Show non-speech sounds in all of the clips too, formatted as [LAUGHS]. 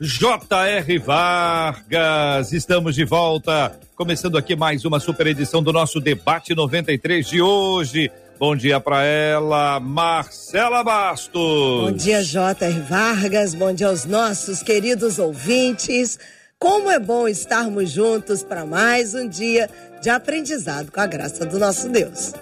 J.R. Vargas, estamos de volta, começando aqui mais uma super edição do nosso debate 93 de hoje. Bom dia para ela, Marcela Bastos. Bom dia, J.R. Vargas. Bom dia aos nossos queridos ouvintes. Como é bom estarmos juntos para mais um dia de aprendizado com a graça do nosso Deus.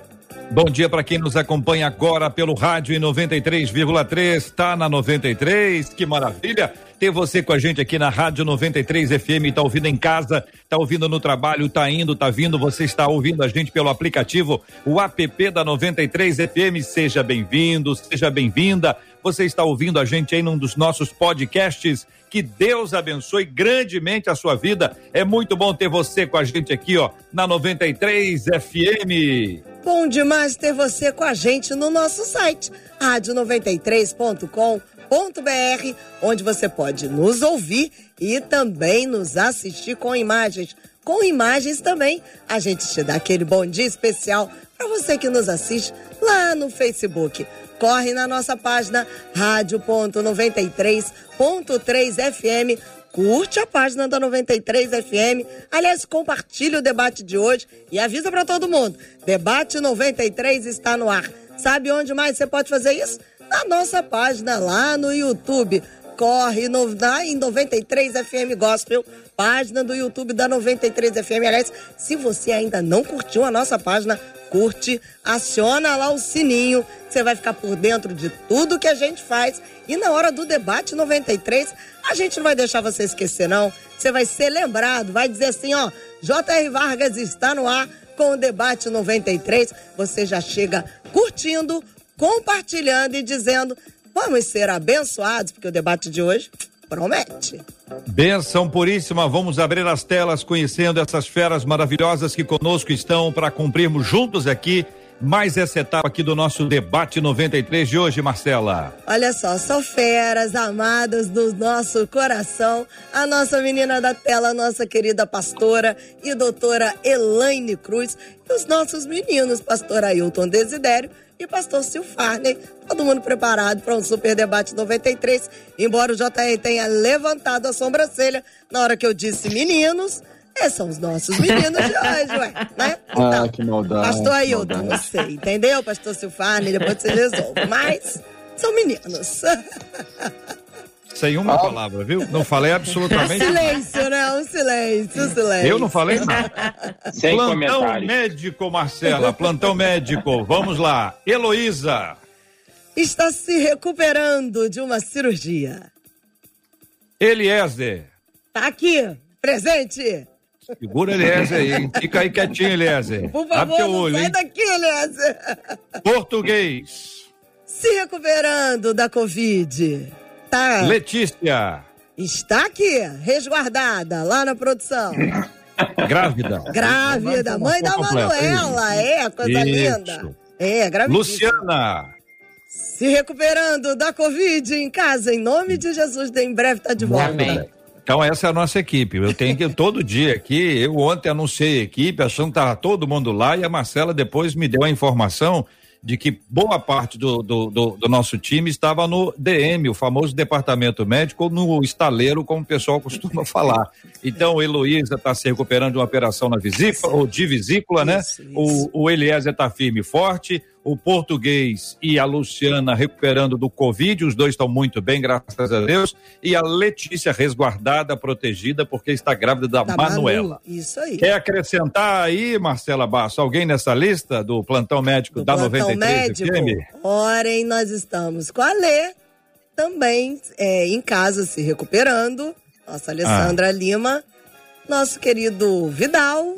Bom dia para quem nos acompanha agora pelo rádio em 93,3, está na 93, que maravilha ter você com a gente aqui na Rádio 93 FM, tá ouvindo em casa, tá ouvindo no trabalho, tá indo, tá vindo, você está ouvindo a gente pelo aplicativo, o app da 93 FM, seja bem-vindo, seja bem-vinda. Você está ouvindo a gente aí num dos nossos podcasts. Que Deus abençoe grandemente a sua vida. É muito bom ter você com a gente aqui, ó, na 93 FM. Bom demais ter você com a gente no nosso site, rádio93.com www.radiocultura.br, onde você pode nos ouvir e também nos assistir com imagens. Com imagens também, a gente te dá aquele bom dia especial para você que nos assiste lá no Facebook. Corre na nossa página rádio.93.3 FM curte a página da 93 FM. Aliás, compartilhe o debate de hoje e avisa para todo mundo. Debate 93 está no ar. Sabe onde mais você pode fazer isso? na nossa página lá no YouTube. Corre no, na, em 93 FM Gospel, página do YouTube da 93 FM. Aliás, se você ainda não curtiu a nossa página, curte, aciona lá o sininho, você vai ficar por dentro de tudo que a gente faz. E na hora do debate 93, a gente não vai deixar você esquecer, não. Você vai ser lembrado, vai dizer assim, ó, J.R. Vargas está no ar com o debate 93. Você já chega curtindo, compartilhando e dizendo: vamos ser abençoados, porque o debate de hoje promete. Benção puríssima, vamos abrir as telas conhecendo essas feras maravilhosas que conosco estão para cumprirmos juntos aqui mais essa etapa aqui do nosso debate 93 de hoje, Marcela. Olha só, são feras amadas do nosso coração, a nossa menina da tela, a nossa querida pastora e doutora Elaine Cruz, e os nossos meninos, pastor Ailton Desidério e pastor Silfarney. Todo mundo preparado para um super debate 93. Embora o JR tenha levantado a sobrancelha na hora que eu disse meninos. Esses são os nossos meninos de hoje, ué, né? Ah, então, ah, que maldade. Pastor Ailton, não sei, entendeu? Pastor Silfarney, depois você resolve. Mas são meninos. Sem uma ah. palavra, viu? Não falei absolutamente silêncio, nada. Um silêncio, um silêncio. Eu não falei nada. Sem plantão médico, Marcela, plantão médico. Vamos lá. Heloísa. Está se recuperando de uma cirurgia. Eliezer. Tá aqui, presente. Segura Eliezer aí, fica aí quietinho, Eliezer. Por favor, Abre olho, sai hein? daqui, Eliezer. Português. Se recuperando da Covid tá. Letícia. Está aqui, resguardada, lá na produção. [COUGHS] Grávida. Grávida, mãe da Manuela, é, coisa Isso. linda. É, grávida. Luciana. Se recuperando da Covid em casa, em nome de Jesus, em breve tá de volta. Amém. Então essa é a nossa equipe. Eu tenho que todo dia aqui. Eu ontem anunciei a equipe, achando que estava todo mundo lá e a Marcela depois me deu a informação de que boa parte do, do, do, do, nosso time estava no DM, o famoso departamento médico, ou no estaleiro, como o pessoal costuma [LAUGHS] falar. Então, Heloísa está se recuperando de uma operação na vesícula, ou de vesícula, né? Isso, isso. O, o Eliezer está firme e forte o português e a Luciana recuperando do Covid, os dois estão muito bem, graças a Deus, e a Letícia resguardada, protegida, porque está grávida da, da Manuela. Manu. Isso aí. Quer acrescentar aí, Marcela Basso, alguém nessa lista do plantão médico do da plantão 93 médico, FM? Orem, nós estamos com a Lê, também é, em casa se recuperando, nossa Alessandra ah. Lima, nosso querido Vidal,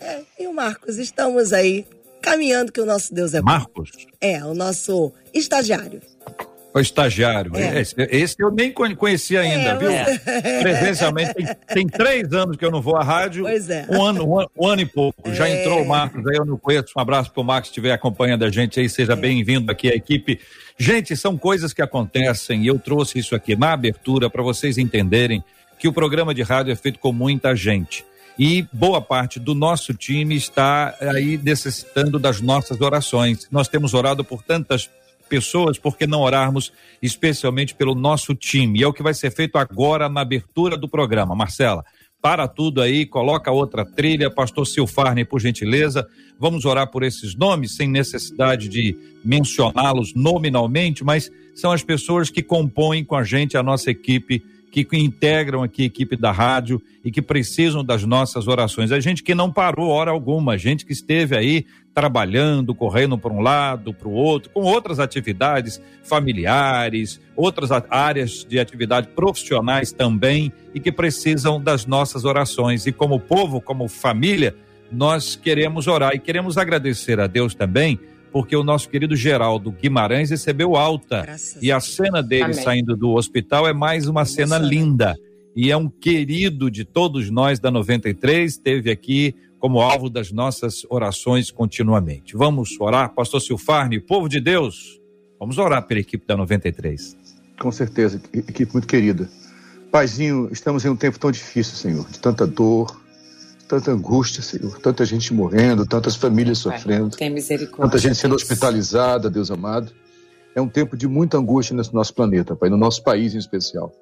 é, e o Marcos, estamos aí caminhando que o nosso Deus é bom. Marcos? É, o nosso estagiário. O estagiário. É. Esse, esse, eu nem conhecia ainda, é, viu? É. Presencialmente, tem, tem, três anos que eu não vou à rádio. Pois é. Um ano, um, um ano e pouco. Já é. entrou o Marcos aí, eu não conheço. Um abraço pro Marcos, estiver acompanhando a gente aí. Seja é. bem-vindo aqui à equipe. Gente, são coisas que acontecem e eu trouxe isso aqui na abertura para vocês entenderem que o programa de rádio é feito com muita gente. E boa parte do nosso time está aí necessitando das nossas orações. Nós temos orado por tantas pessoas, por que não orarmos especialmente pelo nosso time? E é o que vai ser feito agora na abertura do programa. Marcela, para tudo aí, coloca outra trilha, pastor Silfarne, por gentileza. Vamos orar por esses nomes, sem necessidade de mencioná-los nominalmente, mas são as pessoas que compõem com a gente a nossa equipe que integram aqui a equipe da rádio e que precisam das nossas orações. É gente que não parou hora alguma, gente que esteve aí trabalhando, correndo para um lado, para o outro, com outras atividades familiares, outras áreas de atividade profissionais também e que precisam das nossas orações. E como povo, como família, nós queremos orar e queremos agradecer a Deus também porque o nosso querido Geraldo Guimarães recebeu alta. Graças e a cena dele Amém. saindo do hospital é mais uma cena linda. E é um querido de todos nós da 93, esteve aqui como alvo das nossas orações continuamente. Vamos orar, Pastor Silfarne, povo de Deus, vamos orar pela equipe da 93. Com certeza, equipe muito querida. Paizinho, estamos em um tempo tão difícil, Senhor, de tanta dor, tanta angústia, Senhor, tanta gente morrendo, tantas famílias sofrendo, misericórdia, tanta gente sendo hospitalizada, Deus amado. É um tempo de muita angústia nesse nosso planeta, Pai, no nosso país em especial.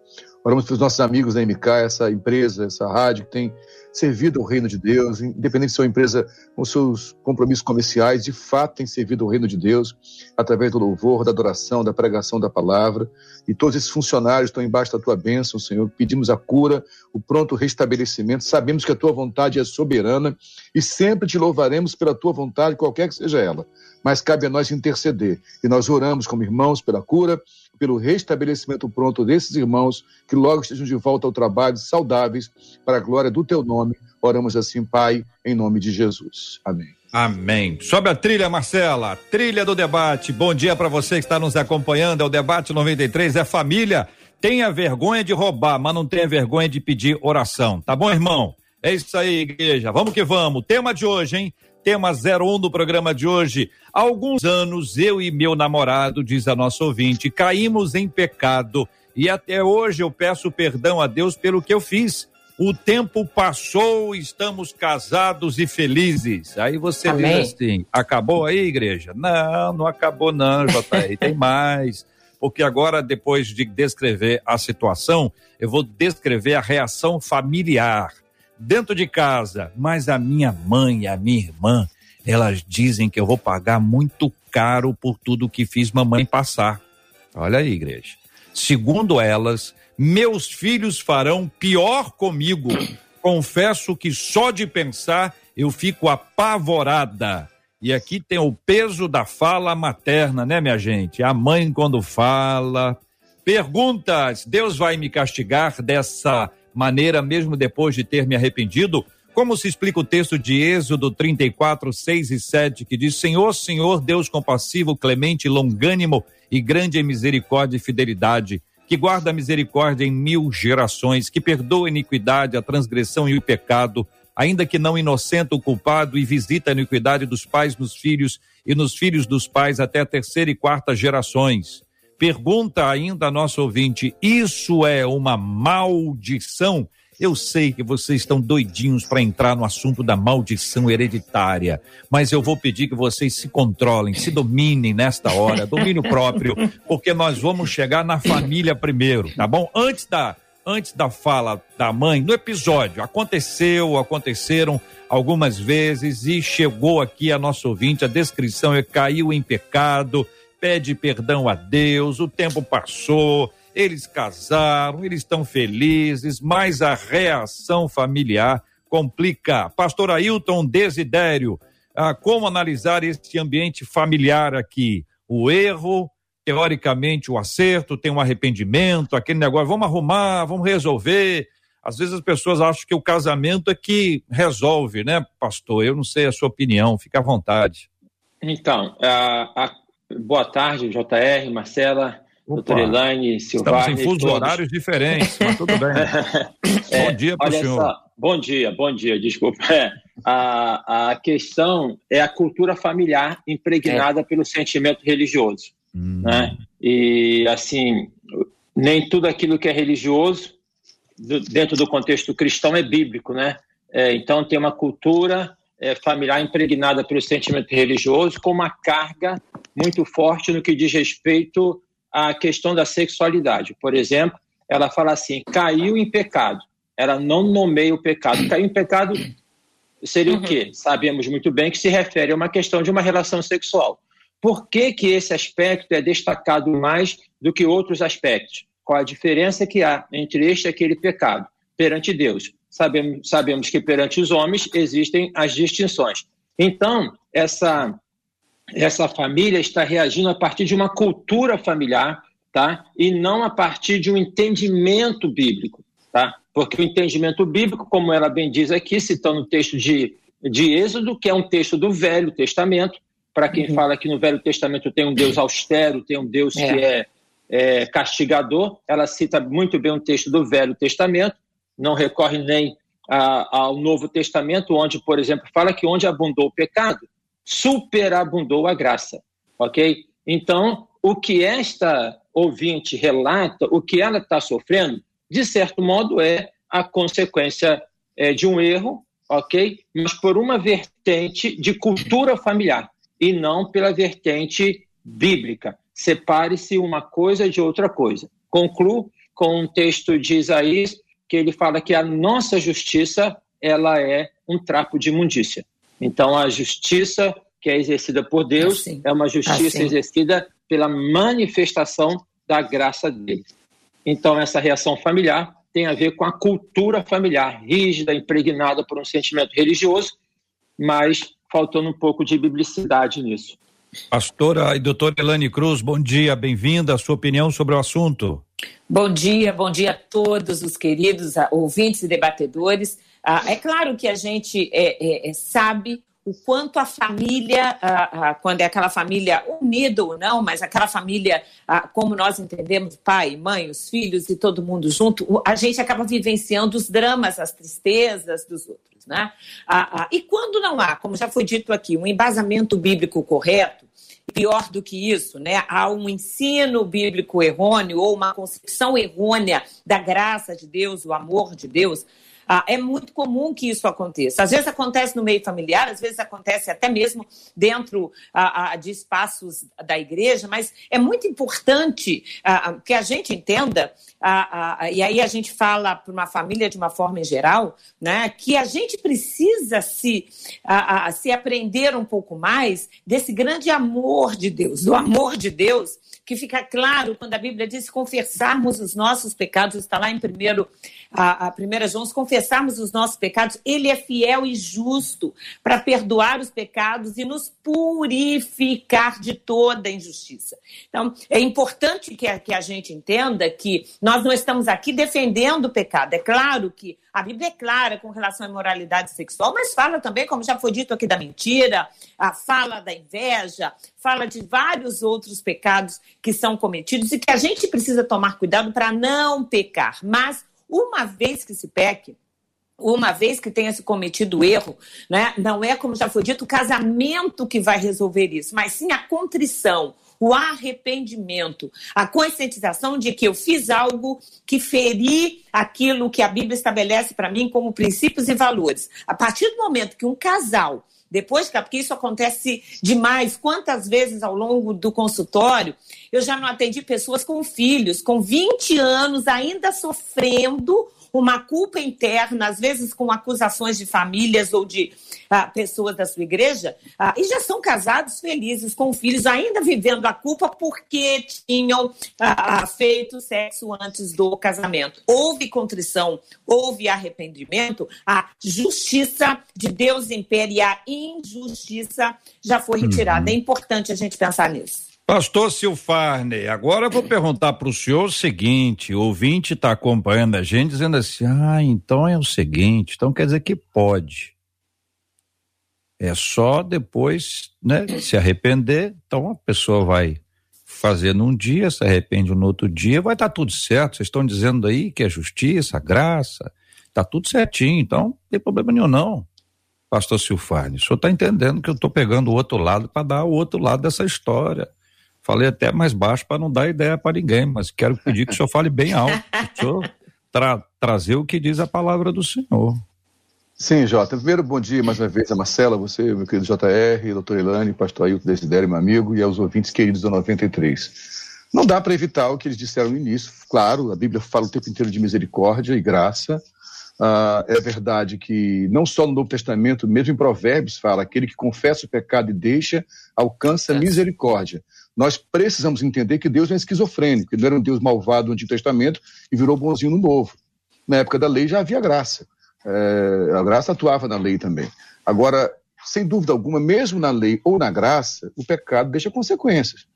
Oramos para os nossos amigos da MK, essa empresa, essa rádio que tem servido ao reino de Deus, independente se é uma empresa com seus compromissos comerciais, de fato tem servido ao reino de Deus através do louvor, da adoração, da pregação da palavra. E todos esses funcionários estão embaixo da tua bênção, Senhor. Pedimos a cura, o pronto restabelecimento. Sabemos que a tua vontade é soberana e sempre te louvaremos pela tua vontade, qualquer que seja ela. Mas cabe a nós interceder. E nós oramos como irmãos pela cura pelo restabelecimento pronto desses irmãos, que logo estejam de volta ao trabalho, saudáveis, para a glória do teu nome. Oramos assim, Pai, em nome de Jesus. Amém. Amém. Sobe a trilha, Marcela. Trilha do debate. Bom dia para você que está nos acompanhando. É o debate 93, é família. Tenha vergonha de roubar, mas não tenha vergonha de pedir oração. Tá bom, irmão? É isso aí, igreja. Vamos que vamos. Tema de hoje, hein? Tema 01 do programa de hoje. Há alguns anos, eu e meu namorado, diz a nossa ouvinte, caímos em pecado e até hoje eu peço perdão a Deus pelo que eu fiz. O tempo passou, estamos casados e felizes. Aí você Amém. diz assim: acabou aí, igreja? Não, não acabou, não, JR, tem mais. Porque agora, depois de descrever a situação, eu vou descrever a reação familiar dentro de casa, mas a minha mãe a minha irmã, elas dizem que eu vou pagar muito caro por tudo que fiz mamãe passar. Olha aí, igreja. Segundo elas, meus filhos farão pior comigo. [COUGHS] Confesso que só de pensar eu fico apavorada. E aqui tem o peso da fala materna, né, minha gente? A mãe quando fala. Perguntas: Deus vai me castigar dessa maneira, mesmo depois de ter me arrependido? Como se explica o texto de Êxodo 34, 6 e 7, que diz: Senhor, Senhor, Deus compassivo, clemente, longânimo e grande em misericórdia e fidelidade, que guarda a misericórdia em mil gerações, que perdoa a iniquidade, a transgressão e o pecado, ainda que não inocenta o culpado, e visita a iniquidade dos pais nos filhos e nos filhos dos pais até a terceira e quarta gerações. Pergunta ainda a nosso ouvinte: isso é uma maldição? Eu sei que vocês estão doidinhos para entrar no assunto da maldição hereditária, mas eu vou pedir que vocês se controlem, se dominem nesta hora, [LAUGHS] domínio próprio, porque nós vamos chegar na família primeiro, tá bom? Antes da antes da fala da mãe, no episódio, aconteceu, aconteceram algumas vezes e chegou aqui a nosso ouvinte a descrição, ele caiu em pecado, pede perdão a Deus, o tempo passou, eles casaram, eles estão felizes, mas a reação familiar complica. Pastor Ailton Desidério, ah, como analisar este ambiente familiar aqui? O erro, teoricamente o acerto, tem um arrependimento, aquele negócio, vamos arrumar, vamos resolver. Às vezes as pessoas acham que o casamento é que resolve, né, pastor? Eu não sei a sua opinião, fica à vontade. Então, a, a Boa tarde, JR, Marcela. doutora Elaine, Silvana. Estamos em fusos horários diferentes, mas tudo bem. [LAUGHS] é, bom dia para o senhor. Só, bom dia, bom dia, desculpa. É, a, a questão é a cultura familiar impregnada é. pelo sentimento religioso. Hum. Né? E, assim, nem tudo aquilo que é religioso, do, dentro do contexto cristão, é bíblico, né? É, então, tem uma cultura é, familiar impregnada pelo sentimento religioso com uma carga muito forte no que diz respeito à questão da sexualidade. Por exemplo, ela fala assim: caiu em pecado. Ela não nomeia o pecado. Caiu em pecado seria uhum. o quê? Sabemos muito bem que se refere a uma questão de uma relação sexual. Por que, que esse aspecto é destacado mais do que outros aspectos? Qual a diferença que há entre este e aquele pecado perante Deus? Sabemos, sabemos que perante os homens existem as distinções. Então, essa, essa família está reagindo a partir de uma cultura familiar, tá? E não a partir de um entendimento bíblico, tá? Porque o entendimento bíblico, como ela bem diz aqui, citando o texto de, de Êxodo, que é um texto do Velho Testamento, para quem uhum. fala que no Velho Testamento tem um Deus austero, tem um Deus é. que é, é, castigador, ela cita muito bem um texto do Velho Testamento, não recorre nem a, ao Novo Testamento, onde, por exemplo, fala que onde abundou o pecado, superabundou a graça, ok? Então, o que esta ouvinte relata, o que ela está sofrendo, de certo modo é a consequência é, de um erro, ok? Mas por uma vertente de cultura familiar e não pela vertente bíblica. Separe-se uma coisa de outra coisa. Concluo com um texto de Isaías que ele fala que a nossa justiça ela é um trapo de imundícia. Então a justiça que é exercida por Deus assim. é uma justiça assim. exercida pela manifestação da graça dele. Então essa reação familiar tem a ver com a cultura familiar rígida, impregnada por um sentimento religioso, mas faltando um pouco de biblicidade nisso. Pastora e doutora Elane Cruz, bom dia, bem-vinda. A sua opinião sobre o assunto. Bom dia, bom dia a todos os queridos ah, ouvintes e debatedores. Ah, é claro que a gente é, é, é sabe o quanto a família, ah, quando é aquela família unida ou não, mas aquela família, como nós entendemos, pai, mãe, os filhos e todo mundo junto, a gente acaba vivenciando os dramas, as tristezas dos outros. Né? Ah, ah, e quando não há, como já foi dito aqui, um embasamento bíblico correto, pior do que isso, né? há um ensino bíblico errôneo ou uma concepção errônea da graça de Deus, o amor de Deus, ah, é muito comum que isso aconteça. Às vezes acontece no meio familiar, às vezes acontece até mesmo dentro ah, ah, de espaços da igreja, mas é muito importante ah, que a gente entenda, e aí a gente fala para uma família de uma forma em geral, né, que a gente precisa se, se aprender um pouco mais desse grande amor de Deus, do amor de Deus que fica claro quando a Bíblia diz confessarmos os nossos pecados, está lá em primeiro, a, a primeira João, confessarmos os nossos pecados, ele é fiel e justo para perdoar os pecados e nos purificar de toda injustiça. Então, é importante que a, que a gente entenda que nós não estamos aqui defendendo o pecado. É claro que a Bíblia é clara com relação à imoralidade sexual, mas fala também, como já foi dito aqui, da mentira, a fala da inveja, fala de vários outros pecados que são cometidos e que a gente precisa tomar cuidado para não pecar. Mas, uma vez que se peque, uma vez que tenha se cometido erro, né, não é, como já foi dito, o casamento que vai resolver isso, mas sim a contrição, o arrependimento, a conscientização de que eu fiz algo que feri aquilo que a Bíblia estabelece para mim como princípios e valores. A partir do momento que um casal depois, porque isso acontece demais, quantas vezes ao longo do consultório eu já não atendi pessoas com filhos, com 20 anos, ainda sofrendo uma culpa interna, às vezes com acusações de famílias ou de ah, pessoas da sua igreja, ah, e já são casados felizes, com filhos, ainda vivendo a culpa porque tinham ah, ah feito sexo antes do casamento. Houve contrição, houve arrependimento, a justiça de Deus impera e a injustiça já foi retirada. Uhum. É importante a gente pensar nisso. Pastor Silfarney, agora eu vou perguntar para o senhor o seguinte: o ouvinte está acompanhando a gente dizendo assim, ah, então é o seguinte, então quer dizer que pode. É só depois, né, se arrepender, então a pessoa vai fazer num dia, se arrepende no outro dia, vai estar tá tudo certo. Vocês estão dizendo aí que é justiça, graça, está tudo certinho, então não tem problema nenhum não. Pastor Silfarne, o senhor está entendendo que eu estou pegando o outro lado para dar o outro lado dessa história. Falei até mais baixo para não dar ideia para ninguém, mas quero pedir que o senhor fale bem alto. O senhor tra trazer o que diz a palavra do Senhor. Sim, Jota. Primeiro, bom dia mais uma vez a Marcela, você, meu querido JR, doutor Elane, pastor Ailton Desidério, meu amigo, e aos ouvintes queridos da 93. Não dá para evitar o que eles disseram no início. Claro, a Bíblia fala o tempo inteiro de misericórdia e graça. Ah, é verdade que não só no Novo Testamento, mesmo em Provérbios fala, aquele que confessa o pecado e deixa, alcança misericórdia. Nós precisamos entender que Deus é esquizofrênico, ele era um Deus malvado no Antigo Testamento e virou bonzinho no Novo. Na época da lei já havia graça. É, a graça atuava na lei também. Agora, sem dúvida alguma, mesmo na lei ou na graça, o pecado deixa consequências.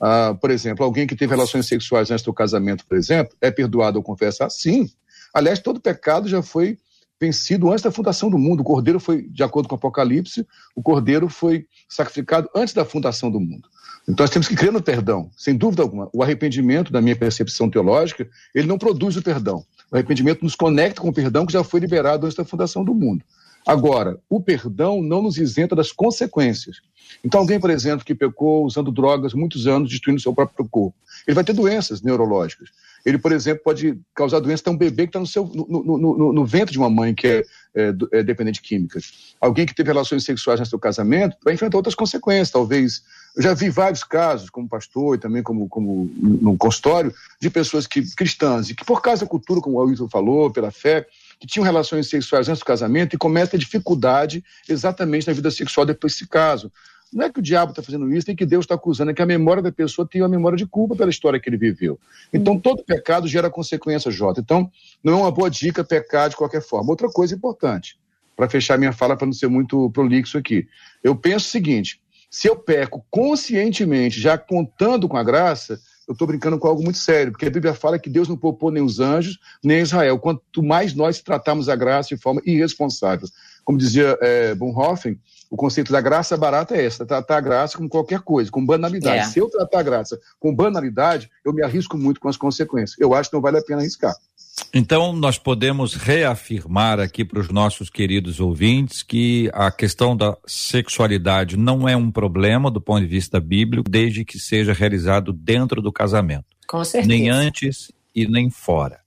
Ah, por exemplo, alguém que teve relações sexuais antes do casamento, por exemplo, é perdoado ou confessar? Sim. Aliás, todo pecado já foi vencido antes da fundação do mundo. O cordeiro foi, de acordo com o Apocalipse, o cordeiro foi sacrificado antes da fundação do mundo. Então nós temos que crer no perdão, sem dúvida alguma. O arrependimento, da minha percepção teológica, ele não produz o perdão. O arrependimento nos conecta com o perdão que já foi liberado antes da fundação do mundo. Agora, o perdão não nos isenta das consequências. Então, alguém, por exemplo, que pecou usando drogas muitos anos, destruindo seu próprio corpo, ele vai ter doenças neurológicas. Ele, por exemplo, pode causar doença a um bebê que está no, no, no, no, ventre de uma mãe que é, é, é dependente de químicas. Alguém que teve relações sexuais no seu casamento vai enfrentar outras consequências, talvez. Eu já vi vários casos, como pastor e também como, como no consultório, de pessoas que cristãs e que, por causa da cultura, como o Wilson falou, pela fé, que tinham relações sexuais antes do casamento e começam a ter dificuldade exatamente na vida sexual depois desse caso. Não é que o diabo está fazendo isso, nem que Deus está acusando, é que a memória da pessoa tem uma memória de culpa pela história que ele viveu. Então, hum. todo pecado gera consequência, Jota. Então, não é uma boa dica pecar de qualquer forma. Outra coisa importante, para fechar minha fala, para não ser muito prolixo aqui. Eu penso o seguinte: se eu peco conscientemente, já contando com a graça, eu estou brincando com algo muito sério, porque a Bíblia fala que Deus não poupou nem os anjos, nem Israel. Quanto mais nós tratamos a graça de forma irresponsável. Como dizia é, Bonhoeffer, o conceito da graça barata é essa, tratar a graça como qualquer coisa, com banalidade. É. Se eu tratar a graça com banalidade, eu me arrisco muito com as consequências. Eu acho que não vale a pena arriscar. Então, nós podemos reafirmar aqui para os nossos queridos ouvintes que a questão da sexualidade não é um problema do ponto de vista bíblico, desde que seja realizado dentro do casamento. Com certeza. Nem antes e nem fora.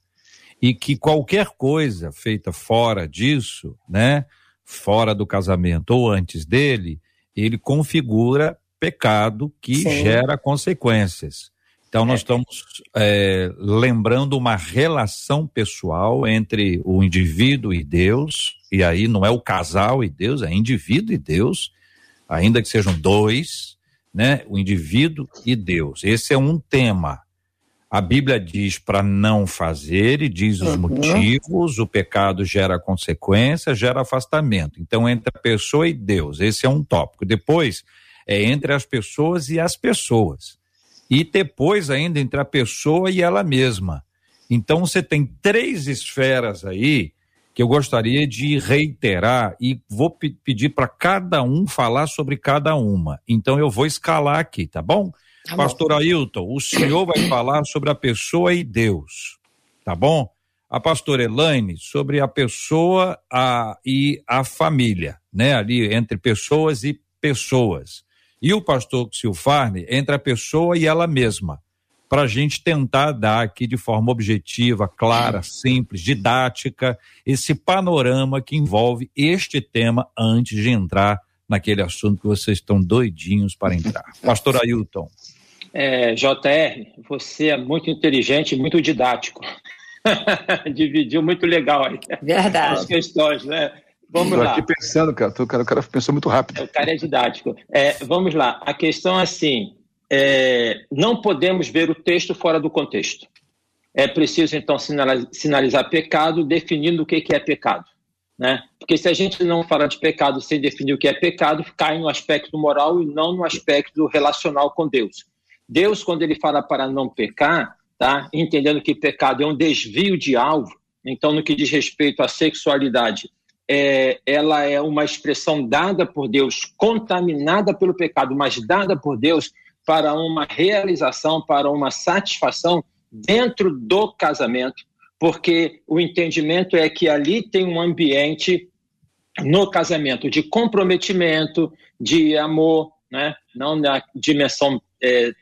E que qualquer coisa feita fora disso, né? fora do casamento ou antes dele, ele configura pecado que Sim. gera consequências. Então, nós é. estamos é, lembrando uma relação pessoal entre o indivíduo e Deus, e aí não é o casal e Deus, é indivíduo e Deus, ainda que sejam dois, né? O indivíduo e Deus. Esse é um tema a Bíblia diz para não fazer e diz os uhum. motivos, o pecado gera consequência, gera afastamento. Então, entre a pessoa e Deus, esse é um tópico. Depois, é entre as pessoas e as pessoas. E depois, ainda, entre a pessoa e ela mesma. Então, você tem três esferas aí que eu gostaria de reiterar e vou pedir para cada um falar sobre cada uma. Então, eu vou escalar aqui, tá bom? Tá Pastor Ailton, o senhor vai falar sobre a pessoa e Deus, tá bom? A pastora Elaine sobre a pessoa a, e a família, né? Ali entre pessoas e pessoas. E o pastor Silfarne entre a pessoa e ela mesma. Para a gente tentar dar aqui de forma objetiva, clara, simples, didática, esse panorama que envolve este tema antes de entrar naquele assunto que vocês estão doidinhos para entrar. Pastor Ailton. É, JR, você é muito inteligente e muito didático. [LAUGHS] Dividiu muito legal aí. Verdade. As questões, né? Vamos Tô lá. aqui pensando, cara. O cara, o cara pensou muito rápido. O cara é didático. É, vamos lá. A questão é assim: é, não podemos ver o texto fora do contexto. É preciso, então, sinalizar pecado, definindo o que é pecado. Né? Porque se a gente não fala de pecado sem definir o que é pecado, cai no aspecto moral e não no aspecto relacional com Deus. Deus, quando ele fala para não pecar, tá? entendendo que pecado é um desvio de alvo, então, no que diz respeito à sexualidade, é, ela é uma expressão dada por Deus, contaminada pelo pecado, mas dada por Deus para uma realização, para uma satisfação dentro do casamento, porque o entendimento é que ali tem um ambiente no casamento de comprometimento, de amor, né? não na dimensão é,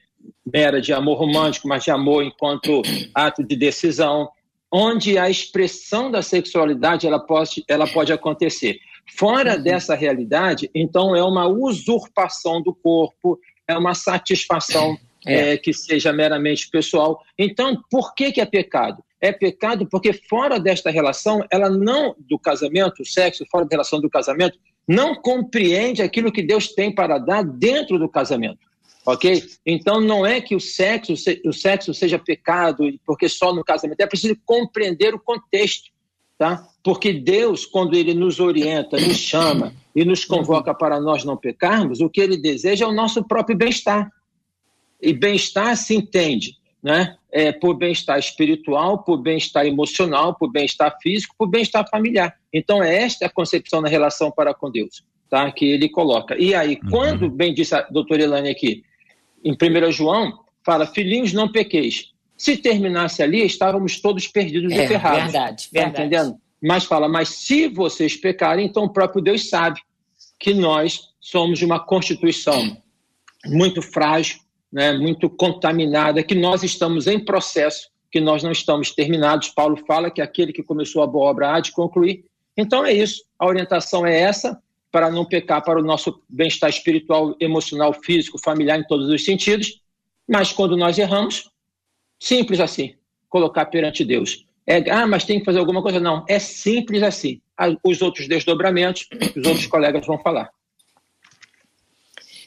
mera de amor romântico, mas de amor enquanto ato de decisão, onde a expressão da sexualidade ela pode, ela pode acontecer. Fora uhum. dessa realidade, então é uma usurpação do corpo, é uma satisfação [LAUGHS] é. É, que seja meramente pessoal. Então, por que, que é pecado? É pecado porque fora desta relação, ela não, do casamento, o sexo, fora da relação do casamento, não compreende aquilo que Deus tem para dar dentro do casamento. Ok? Então não é que o sexo, o sexo seja pecado, porque só no casamento. É preciso compreender o contexto. Tá? Porque Deus, quando Ele nos orienta, nos chama e nos convoca para nós não pecarmos, o que Ele deseja é o nosso próprio bem-estar. E bem-estar se entende né? É, por bem-estar espiritual, por bem-estar emocional, por bem-estar físico, por bem-estar familiar. Então, é esta a concepção na relação para com Deus, tá? que ele coloca. E aí, uhum. quando, bem disse a doutora Elane aqui, em 1 João, fala: Filhinhos, não pequeis. Se terminasse ali, estávamos todos perdidos é, e ferrados. Verdade, tá verdade. entendendo? Mas fala: Mas se vocês pecarem, então o próprio Deus sabe que nós somos de uma constituição muito frágil, né, muito contaminada, que nós estamos em processo, que nós não estamos terminados. Paulo fala que aquele que começou a boa obra há de concluir. Então é isso. A orientação é essa, para não pecar para o nosso bem-estar espiritual, emocional, físico, familiar, em todos os sentidos. Mas quando nós erramos, simples assim, colocar perante Deus. É, ah, mas tem que fazer alguma coisa? Não, é simples assim. Os outros desdobramentos, os outros colegas vão falar.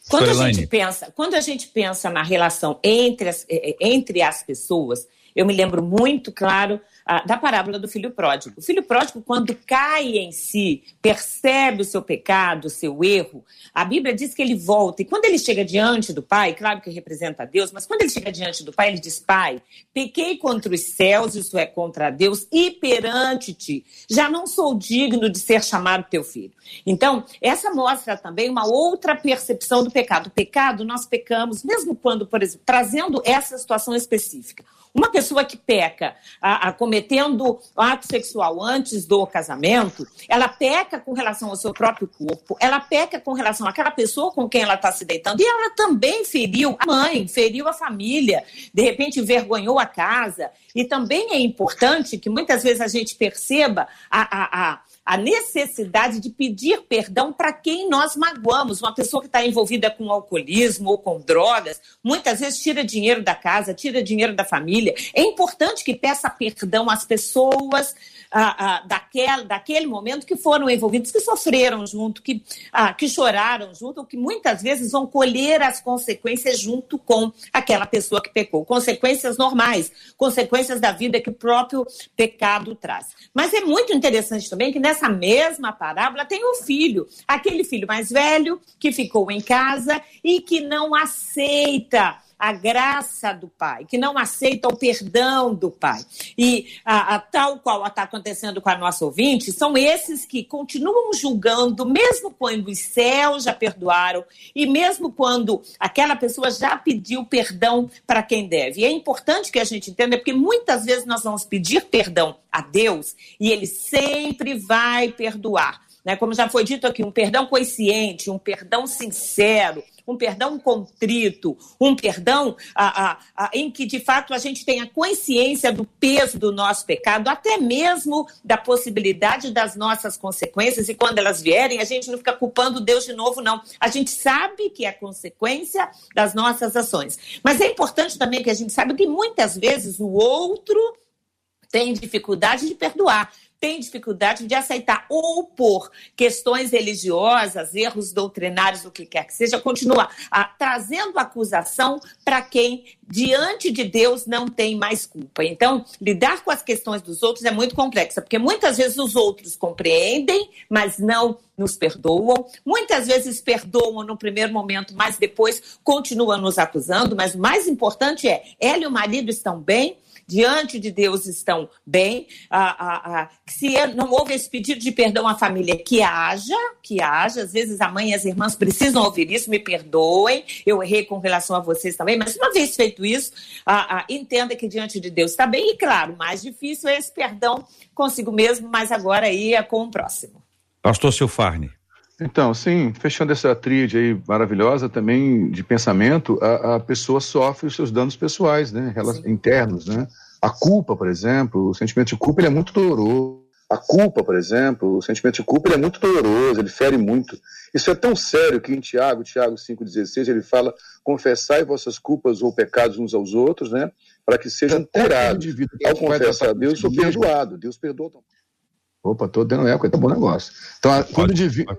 Quando a gente pensa, quando a gente pensa na relação entre as, eh, eh, entre as pessoas, eu me lembro muito claro da parábola do filho pródigo. O filho pródigo, quando cai em si, percebe o seu pecado, o seu erro, a Bíblia diz que ele volta. E quando ele chega diante do Pai, claro que representa Deus, mas quando ele chega diante do Pai, ele diz: Pai, pequei contra os céus, isso é contra Deus, e perante ti. Já não sou digno de ser chamado teu filho. Então, essa mostra também uma outra percepção do pecado. O pecado, nós pecamos, mesmo quando, por exemplo, trazendo essa situação específica. Uma pessoa que peca a, a, cometendo ato sexual antes do casamento, ela peca com relação ao seu próprio corpo, ela peca com relação àquela pessoa com quem ela está se deitando, e ela também feriu a mãe, feriu a família, de repente envergonhou a casa. E também é importante que muitas vezes a gente perceba a, a, a a necessidade de pedir perdão para quem nós magoamos. Uma pessoa que está envolvida com alcoolismo ou com drogas, muitas vezes tira dinheiro da casa, tira dinheiro da família. É importante que peça perdão às pessoas ah, ah, daquele, daquele momento que foram envolvidos, que sofreram junto, que, ah, que choraram junto, que muitas vezes vão colher as consequências junto com aquela pessoa que pecou. Consequências normais, consequências da vida que o próprio pecado traz. Mas é muito interessante também que nessa mesma parábola tem o filho, aquele filho mais velho que ficou em casa e que não aceita a graça do Pai, que não aceita o perdão do Pai. E a, a tal qual está acontecendo com a nossa ouvinte, são esses que continuam julgando, mesmo quando os céus já perdoaram e mesmo quando aquela pessoa já pediu perdão para quem deve. E é importante que a gente entenda, porque muitas vezes nós vamos pedir perdão a Deus e Ele sempre vai perdoar. Né? Como já foi dito aqui, um perdão consciente, um perdão sincero, um perdão contrito, um perdão a, a, a, em que de fato a gente tenha consciência do peso do nosso pecado, até mesmo da possibilidade das nossas consequências, e quando elas vierem, a gente não fica culpando Deus de novo, não. A gente sabe que é consequência das nossas ações. Mas é importante também que a gente saiba que muitas vezes o outro tem dificuldade de perdoar tem dificuldade de aceitar ou por questões religiosas, erros doutrinários, o que quer que seja, continua a, trazendo acusação para quem diante de Deus não tem mais culpa. Então, lidar com as questões dos outros é muito complexa, porque muitas vezes os outros compreendem, mas não nos perdoam. Muitas vezes perdoam no primeiro momento, mas depois continuam nos acusando. Mas o mais importante é, ela e o marido estão bem, diante de Deus estão bem. Ah, ah, ah, se é, não houve esse pedido de perdão à família, que haja, que haja. Às vezes a mãe e as irmãs precisam ouvir isso, me perdoem, eu errei com relação a vocês também, mas uma vez feito isso, entenda que diante de Deus está bem. E claro, mais difícil é esse perdão consigo mesmo, mas agora aí é com o próximo. Pastor Silfarne. Então, sim, fechando essa tríade aí maravilhosa também de pensamento, a, a pessoa sofre os seus danos pessoais, né, internos, né? A culpa, por exemplo, o sentimento de culpa ele é muito doloroso. A culpa, por exemplo, o sentimento de culpa ele é muito doloroso, ele fere muito. Isso é tão sério que em Tiago, Tiago 5,16, ele fala: confessai vossas culpas ou pecados uns aos outros, né? Para que sejam curados. Ao confessar a Deus, sou perdoado. Deus perdoa. Opa, estou dando eco, tá bom negócio. Então, quando, o indivíduo,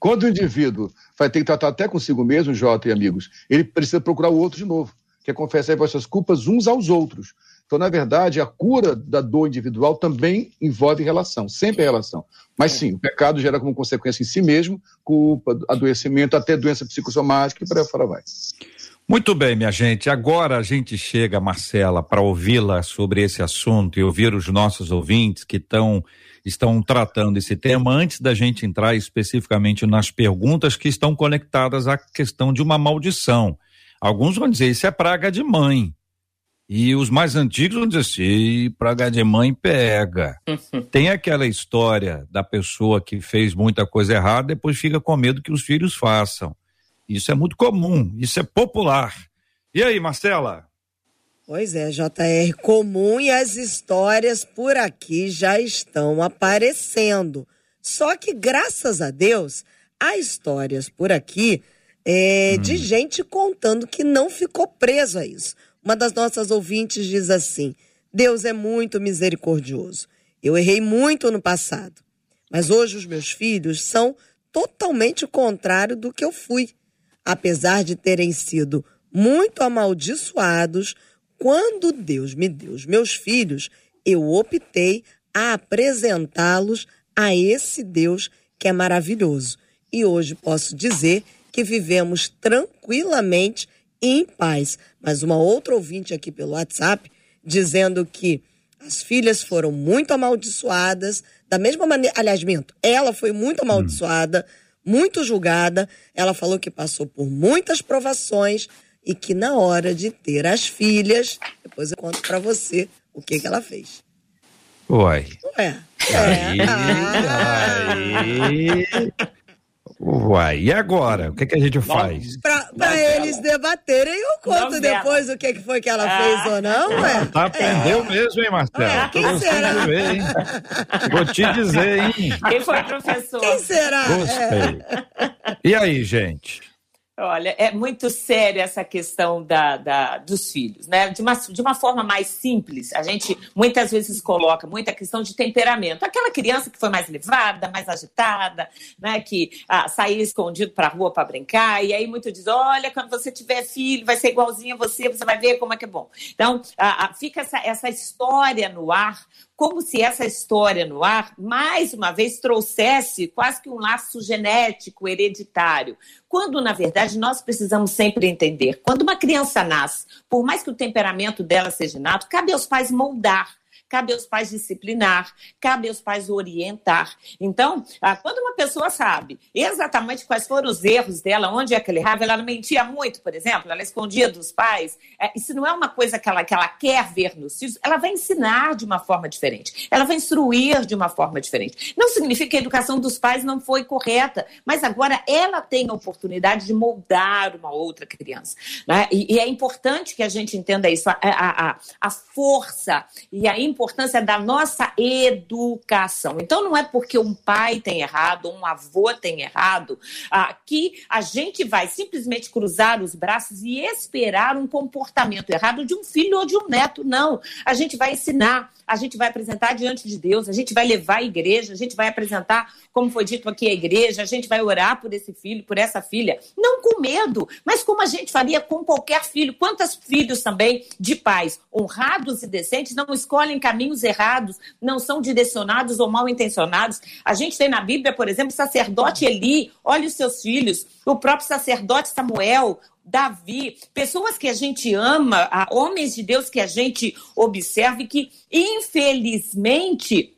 quando o indivíduo vai ter que tratar até consigo mesmo, Jota e amigos, ele precisa procurar o outro de novo, que é confessar vossas culpas uns aos outros. Então, na verdade, a cura da dor individual também envolve relação, sempre é relação. Mas sim, o pecado gera como consequência em si mesmo culpa, adoecimento, até doença psicossomática e para fora vai. Muito bem, minha gente. Agora a gente chega, Marcela, para ouvi-la sobre esse assunto e ouvir os nossos ouvintes que estão estão tratando esse tema antes da gente entrar especificamente nas perguntas que estão conectadas à questão de uma maldição. Alguns vão dizer isso é praga de mãe. E os mais antigos vão dizer assim, praga de mãe pega. [LAUGHS] Tem aquela história da pessoa que fez muita coisa errada, depois fica com medo que os filhos façam. Isso é muito comum, isso é popular. E aí, Marcela? Pois é, JR, comum e as histórias por aqui já estão aparecendo. Só que, graças a Deus, há histórias por aqui é, hum. de gente contando que não ficou preso a isso. Uma das nossas ouvintes diz assim: Deus é muito misericordioso. Eu errei muito no passado, mas hoje os meus filhos são totalmente o contrário do que eu fui. Apesar de terem sido muito amaldiçoados, quando Deus me deu os meus filhos, eu optei a apresentá-los a esse Deus que é maravilhoso. E hoje posso dizer que vivemos tranquilamente e em paz. Mas uma outra ouvinte aqui pelo WhatsApp dizendo que as filhas foram muito amaldiçoadas, da mesma maneira, aliás, minto, ela foi muito amaldiçoada, muito julgada. Ela falou que passou por muitas provações, e que na hora de ter as filhas, depois eu conto para você o que, que ela fez. Uai. Ué. Aí, é. aí. Uai, e agora? O que, que a gente faz? Para eles debaterem, eu conto depois o que, que foi que ela ah. fez ou não, ué. Tá, aprendeu é. mesmo, hein, Marcelo? É, quem será? Ver, hein? Vou te dizer, hein? Quem foi professor? Quem será? Gostei. É. E aí, gente? Olha, é muito séria essa questão da, da, dos filhos, né? De uma, de uma forma mais simples, a gente muitas vezes coloca muita questão de temperamento. Aquela criança que foi mais levada, mais agitada, né? Que ah, saía escondido para a rua para brincar, e aí muito diz: olha, quando você tiver filho, vai ser igualzinho a você, você vai ver como é que é bom. Então, ah, fica essa, essa história no ar, como se essa história no ar, mais uma vez, trouxesse quase que um laço genético, hereditário. Quando, na verdade, nós precisamos sempre entender: quando uma criança nasce, por mais que o temperamento dela seja inato, cabe aos pais moldar cabe aos pais disciplinar, cabe aos pais orientar. Então, ah, quando uma pessoa sabe exatamente quais foram os erros dela, onde é que ela errava, ela mentia muito, por exemplo, ela escondia dos pais, é, isso não é uma coisa que ela, que ela quer ver nos filhos, ela vai ensinar de uma forma diferente, ela vai instruir de uma forma diferente. Não significa que a educação dos pais não foi correta, mas agora ela tem a oportunidade de moldar uma outra criança. Né? E, e, é importante que a gente entenda isso, a, a, a, a força e a importância importância da nossa educação. Então, não é porque um pai tem errado, um avô tem errado, ah, que a gente vai simplesmente cruzar os braços e esperar um comportamento errado de um filho ou de um neto. Não. A gente vai ensinar, a gente vai apresentar diante de Deus, a gente vai levar a igreja, a gente vai apresentar, como foi dito aqui, a igreja, a gente vai orar por esse filho, por essa filha. Não com medo, mas como a gente faria com qualquer filho. Quantos filhos também de pais honrados e decentes não escolhem caminhos errados, não são direcionados ou mal intencionados. A gente tem na Bíblia, por exemplo, o sacerdote Eli, olha os seus filhos, o próprio sacerdote Samuel, Davi, pessoas que a gente ama, homens de Deus que a gente observa e que, infelizmente,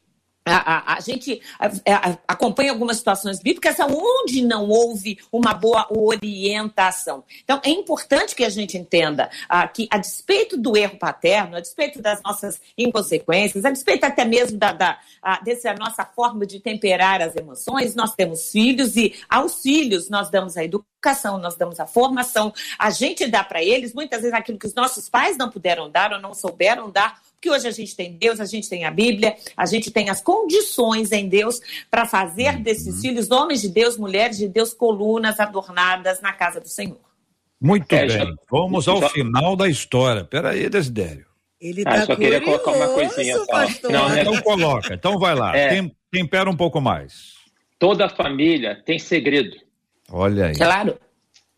a, a, gente a, acompanha algumas situações bíblicas onde não houve uma boa orientação. Então, é importante que a gente entenda ah, que, a despeito do erro paterno, a despeito das nossas inconsequências, a despeito até mesmo da, da a, dessa nossa forma de temperar as emoções, nós temos filhos e aos filhos nós damos a educação, nós damos a formação, a gente dá para eles muitas vezes aquilo que os nossos pais não puderam dar ou não souberam dar porque hoje a gente tem Deus, a gente tem a Bíblia, a gente tem as condições em Deus para fazer uhum. desses filhos homens de Deus, mulheres de Deus, colunas adornadas na casa do Senhor. Muito é, bem. Já, Vamos ao já... final da história. Peraí, Desidério. Ele ah, só queria colocar uma coisinha só. Não, né? Então coloca, então vai lá. É, Tem, tempera um pouco mais. Toda família tem segredo. Olha aí. Claro.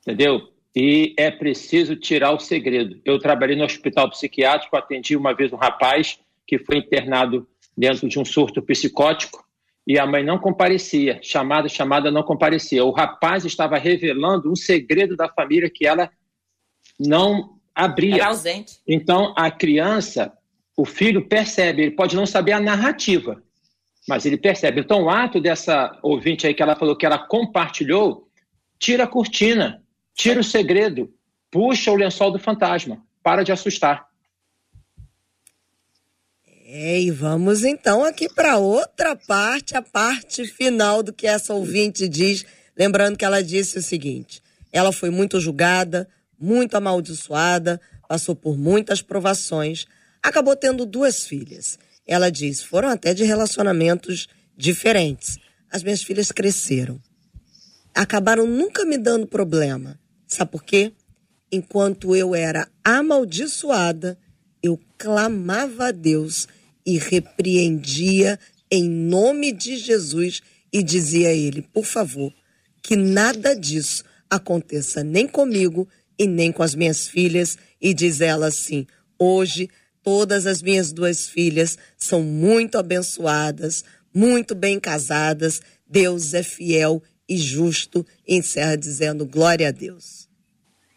Entendeu? E é preciso tirar o segredo. Eu trabalhei no hospital psiquiátrico, atendi uma vez um rapaz que foi internado dentro de um surto psicótico e a mãe não comparecia, chamada, chamada não comparecia. O rapaz estava revelando um segredo da família que ela não abria. Era ausente. Então a criança, o filho percebe, ele pode não saber a narrativa, mas ele percebe. Então o ato dessa ouvinte aí que ela falou que ela compartilhou, tira a cortina Tira o segredo, puxa o lençol do fantasma, para de assustar. É, e vamos então aqui para outra parte, a parte final do que essa ouvinte diz. Lembrando que ela disse o seguinte: ela foi muito julgada, muito amaldiçoada, passou por muitas provações, acabou tendo duas filhas. Ela diz: foram até de relacionamentos diferentes. As minhas filhas cresceram. Acabaram nunca me dando problema. Sabe por quê? Enquanto eu era amaldiçoada, eu clamava a Deus e repreendia em nome de Jesus e dizia a ele: por favor, que nada disso aconteça nem comigo e nem com as minhas filhas. E diz ela assim: hoje todas as minhas duas filhas são muito abençoadas, muito bem casadas. Deus é fiel e justo, encerra dizendo glória a Deus.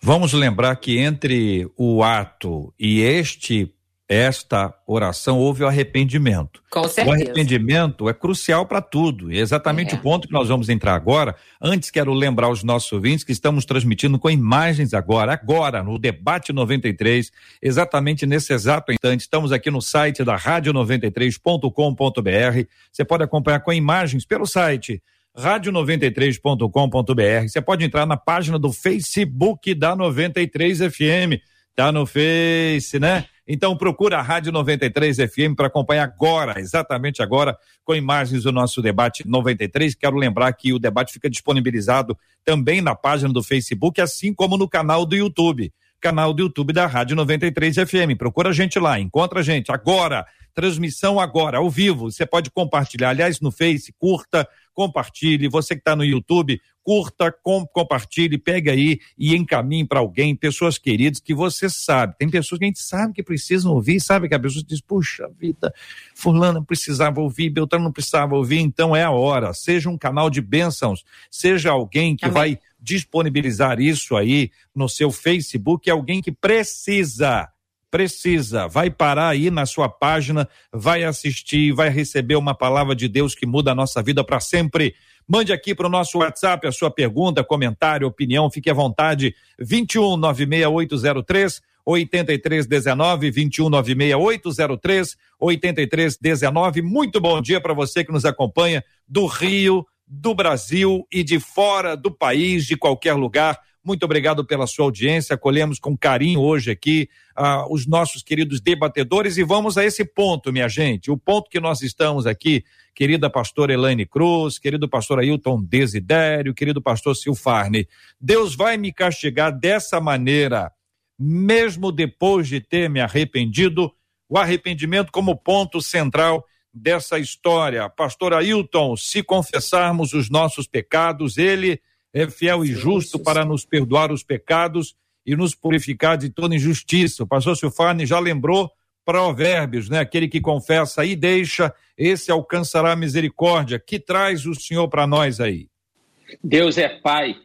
Vamos lembrar que entre o ato e este esta oração houve o arrependimento. Com certeza. O arrependimento é crucial para tudo. E é exatamente é. o ponto que nós vamos entrar agora. Antes, quero lembrar os nossos ouvintes que estamos transmitindo com imagens agora, agora, no Debate 93, exatamente nesse exato instante. Estamos aqui no site da rádio93.com.br. Você pode acompanhar com imagens pelo site rádio93.com.br. Você pode entrar na página do Facebook da 93 FM. Tá no Face, né? Então procura a Rádio 93 FM para acompanhar agora, exatamente agora, com imagens do nosso debate 93. Quero lembrar que o debate fica disponibilizado também na página do Facebook, assim como no canal do YouTube. Canal do YouTube da Rádio 93 FM. Procura a gente lá, encontra a gente agora. Transmissão agora, ao vivo. Você pode compartilhar. Aliás, no Face, curta, compartilhe. Você que está no YouTube, curta, com, compartilhe, pegue aí e encaminhe para alguém, pessoas queridas que você sabe. Tem pessoas que a gente sabe que precisam ouvir, sabe que a pessoa diz, puxa vida, fulano precisava ouvir, Beltrano não precisava ouvir, então é a hora. Seja um canal de bênçãos, seja alguém que Amém. vai disponibilizar isso aí no seu Facebook, alguém que precisa precisa, vai parar aí na sua página, vai assistir, vai receber uma palavra de Deus que muda a nossa vida para sempre. Mande aqui para o nosso WhatsApp a sua pergunta, comentário, opinião, fique à vontade. 21 96803 8319 21 96803 8319. Muito bom dia para você que nos acompanha do Rio, do Brasil e de fora do país, de qualquer lugar. Muito obrigado pela sua audiência. Acolhemos com carinho hoje aqui ah, os nossos queridos debatedores e vamos a esse ponto, minha gente. O ponto que nós estamos aqui, querida pastora Elaine Cruz, querido pastor Ailton Desidério, querido pastor Silfarne. Deus vai me castigar dessa maneira, mesmo depois de ter me arrependido. O arrependimento como ponto central dessa história. Pastor Ailton, se confessarmos os nossos pecados, ele é fiel e justo para nos perdoar os pecados e nos purificar de toda injustiça. O pastor Silfane já lembrou Provérbios, né? Aquele que confessa e deixa, esse alcançará misericórdia. Que traz o Senhor para nós aí? Deus é Pai,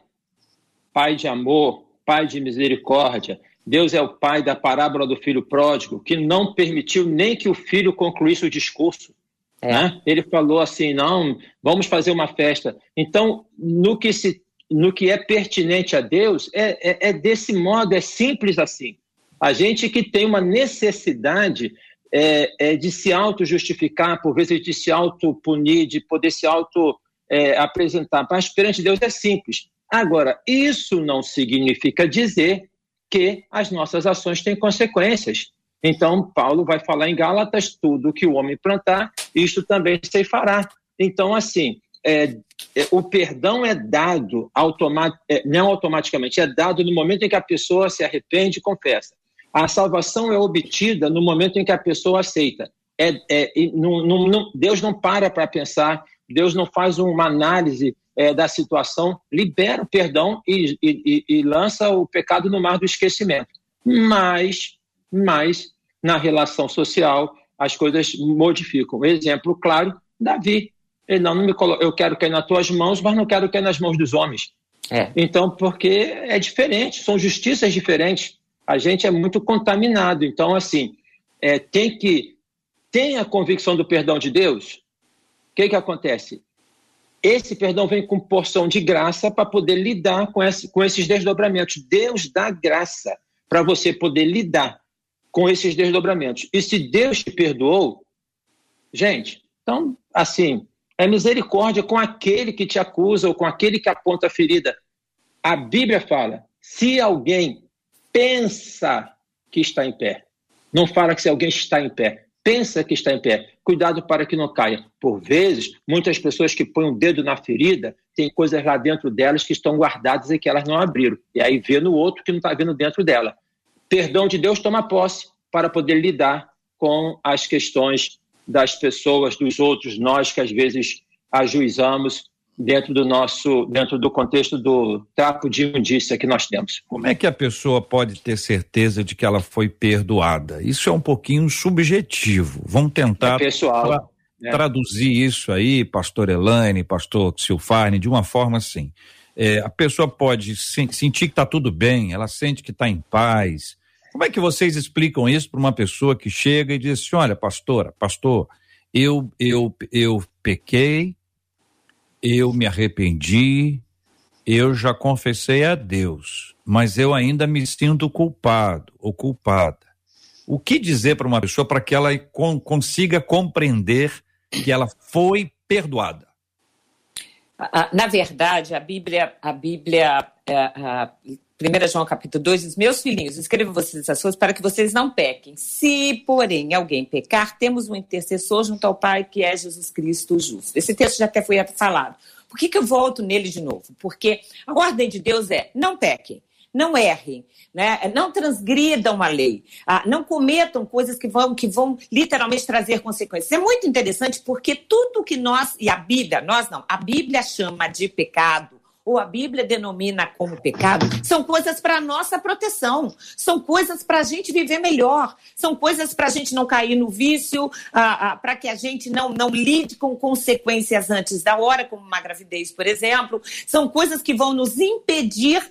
Pai de amor, Pai de misericórdia. Deus é o Pai da parábola do filho pródigo, que não permitiu nem que o filho concluísse o discurso. É. Né? Ele falou assim: não, vamos fazer uma festa. Então, no que, se, no que é pertinente a Deus, é, é, é desse modo, é simples assim. A gente que tem uma necessidade é, é de se auto-justificar, por vezes de se auto-punir, de poder se auto-apresentar. É, Mas perante Deus é simples. Agora, isso não significa dizer que as nossas ações têm consequências. Então, Paulo vai falar em Gálatas: tudo que o homem plantar, isto também se fará. Então, assim, é, é, o perdão é dado é, não automaticamente, é dado no momento em que a pessoa se arrepende e confessa. A salvação é obtida no momento em que a pessoa aceita. É, é, não, não, não, Deus não para para pensar, Deus não faz uma análise é, da situação, libera o perdão e, e, e, lança o pecado no mar do esquecimento. Mas, mas na relação social, as coisas modificam. Exemplo claro, Davi. Ele não, não me colo... eu quero cair nas tuas mãos, mas não quero cair nas mãos dos homens. É. Então, porque é diferente, são justiças diferentes a gente é muito contaminado. Então, assim, é, tem que tem a convicção do perdão de Deus. O que, que acontece? Esse perdão vem com porção de graça para poder lidar com, esse, com esses desdobramentos. Deus dá graça para você poder lidar com esses desdobramentos. E se Deus te perdoou, gente, então, assim, é misericórdia com aquele que te acusa ou com aquele que aponta a ferida. A Bíblia fala: se alguém pensa que está em pé. Não fala que se alguém está em pé. Pensa que está em pé. Cuidado para que não caia. Por vezes, muitas pessoas que põem o um dedo na ferida têm coisas lá dentro delas que estão guardadas e que elas não abriram. E aí vê no outro que não está vendo dentro dela. Perdão de Deus toma posse para poder lidar com as questões das pessoas, dos outros, nós que às vezes ajuizamos dentro do nosso, dentro do contexto do trapo de imundícia que nós temos. Como é que a pessoa pode ter certeza de que ela foi perdoada? Isso é um pouquinho subjetivo. Vamos tentar é pessoal, tra né? traduzir isso aí, pastor Elaine, pastor Silfarne, de uma forma assim. É, a pessoa pode se sentir que está tudo bem, ela sente que está em paz. Como é que vocês explicam isso para uma pessoa que chega e diz assim, olha, pastora, pastor, eu, eu, eu pequei, eu me arrependi, eu já confessei a Deus, mas eu ainda me sinto culpado ou culpada. O que dizer para uma pessoa para que ela consiga compreender que ela foi perdoada? Na verdade, a Bíblia, a Bíblia, é, a 1 João capítulo 2 diz: Meus filhinhos, escrevo vocês essas coisas para que vocês não pequem. Se, porém, alguém pecar, temos um intercessor junto ao Pai, que é Jesus Cristo justo. Esse texto já até foi falado. Por que, que eu volto nele de novo? Porque a ordem de Deus é: não pequem, não errem, né? não transgridam a lei, ah, não cometam coisas que vão, que vão literalmente trazer consequências. É muito interessante porque tudo que nós, e a Bíblia, nós não, a Bíblia chama de pecado ou a Bíblia denomina como pecado, são coisas para nossa proteção, são coisas para a gente viver melhor, são coisas para a gente não cair no vício, para que a gente não, não lide com consequências antes da hora, como uma gravidez, por exemplo, são coisas que vão nos impedir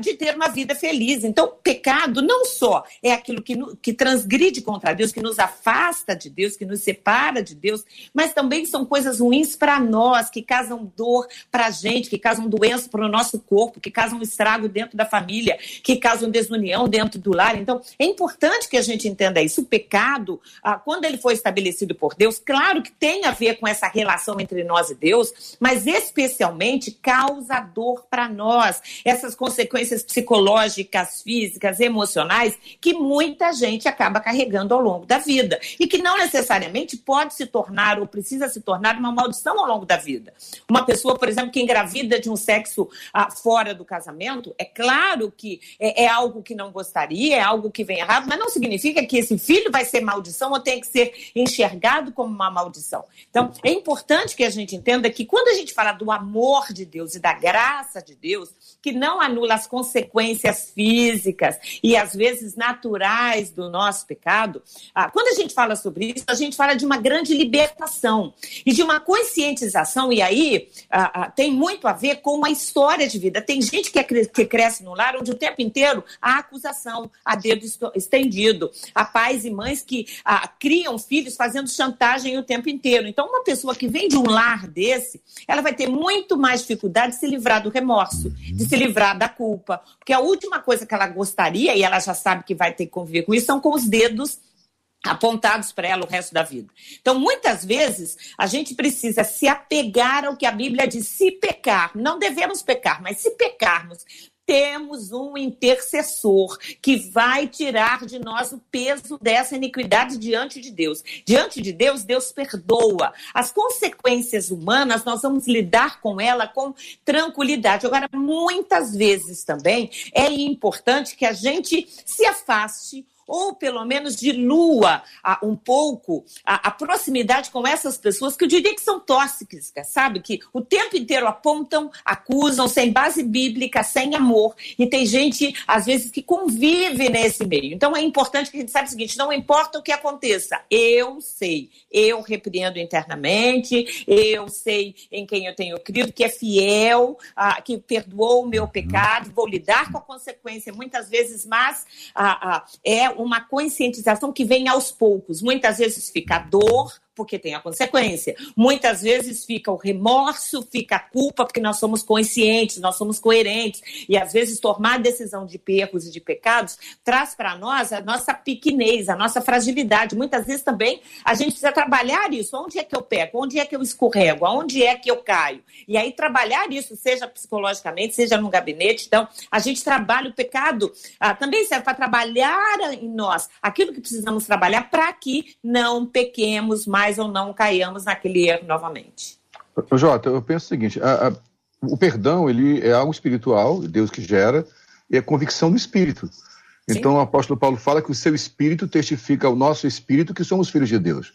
de ter uma vida feliz. Então, pecado não só é aquilo que, que transgride contra Deus, que nos afasta de Deus, que nos separa de Deus, mas também são coisas ruins para nós, que causam dor para a gente, que causam doença doença para o nosso corpo, que causam um estrago dentro da família, que causam desunião dentro do lar. Então, é importante que a gente entenda isso. O pecado, ah, quando ele foi estabelecido por Deus, claro que tem a ver com essa relação entre nós e Deus, mas especialmente causa dor para nós. Essas consequências psicológicas, físicas, emocionais, que muita gente acaba carregando ao longo da vida. E que não necessariamente pode se tornar ou precisa se tornar uma maldição ao longo da vida. Uma pessoa, por exemplo, que engravida de um sexo sexo ah, fora do casamento, é claro que é, é, algo que não gostaria, é algo que vem errado, mas não significa que esse filho vai ser maldição ou tem que ser enxergado como uma maldição. Então, é importante que a gente entenda que quando a gente fala do amor de Deus e da graça de Deus, que não anula as consequências físicas e às vezes naturais do nosso pecado, ah, quando a gente fala sobre isso, a gente fala de uma grande libertação e de uma conscientização, e aí ah, ah, tem muito a ver com uma história de vida. Tem gente que, é, que cresce no lar onde o tempo inteiro há acusação, há dedo estendido, há pais e mães que ah, criam filhos fazendo chantagem o tempo inteiro. Então, uma pessoa que vem de um lar desse, ela vai ter muito mais dificuldade de se livrar do remorso, de se livrar da culpa, porque a última coisa que ela gostaria, e ela já sabe que vai ter que conviver com isso, são com os dedos apontados para ela o resto da vida. Então, muitas vezes, a gente precisa se apegar ao que a Bíblia diz. Se pecar, não devemos pecar, mas se pecarmos, temos um intercessor que vai tirar de nós o peso dessa iniquidade diante de Deus. Diante de Deus, Deus perdoa. As consequências humanas, nós vamos lidar com ela com tranquilidade. Agora, muitas vezes também é importante que a gente se afaste ou pelo menos dilua a, um pouco a, a, proximidade com essas pessoas que eu diria que são tóxicas, sabe? Que o tempo inteiro apontam, acusam, sem base bíblica, sem amor. E tem gente, às vezes, que convive nesse meio. Então é importante que a gente saiba o seguinte: não importa o que aconteça, eu sei, eu repreendo internamente, eu sei em quem eu tenho crido, que é fiel, ah, que perdoou o meu pecado, vou lidar com a consequência, muitas vezes, mas ah, é uma conscientização que vem aos poucos. Muitas vezes fica dor, porque tem a consequência. Muitas vezes fica o remorso, fica a culpa, porque nós somos conscientes, nós somos coerentes. E às vezes tomar decisão de erros e de pecados traz para nós a nossa pequenez, a nossa fragilidade. Muitas vezes também a gente precisa trabalhar isso. Onde é que eu pego? Onde é que eu escorrego? Aonde é que eu caio? E aí trabalhar isso, seja psicologicamente, seja no gabinete. Então, a gente trabalha o pecado, ah, também serve para trabalhar em nós aquilo que precisamos trabalhar para que não pequemos mais mais ou não caiamos naquele erro novamente. Jota, eu penso o seguinte: a, a, o perdão ele é algo espiritual, Deus que gera, e é convicção do espírito. Sim. Então o apóstolo Paulo fala que o seu espírito testifica ao nosso espírito que somos filhos de Deus.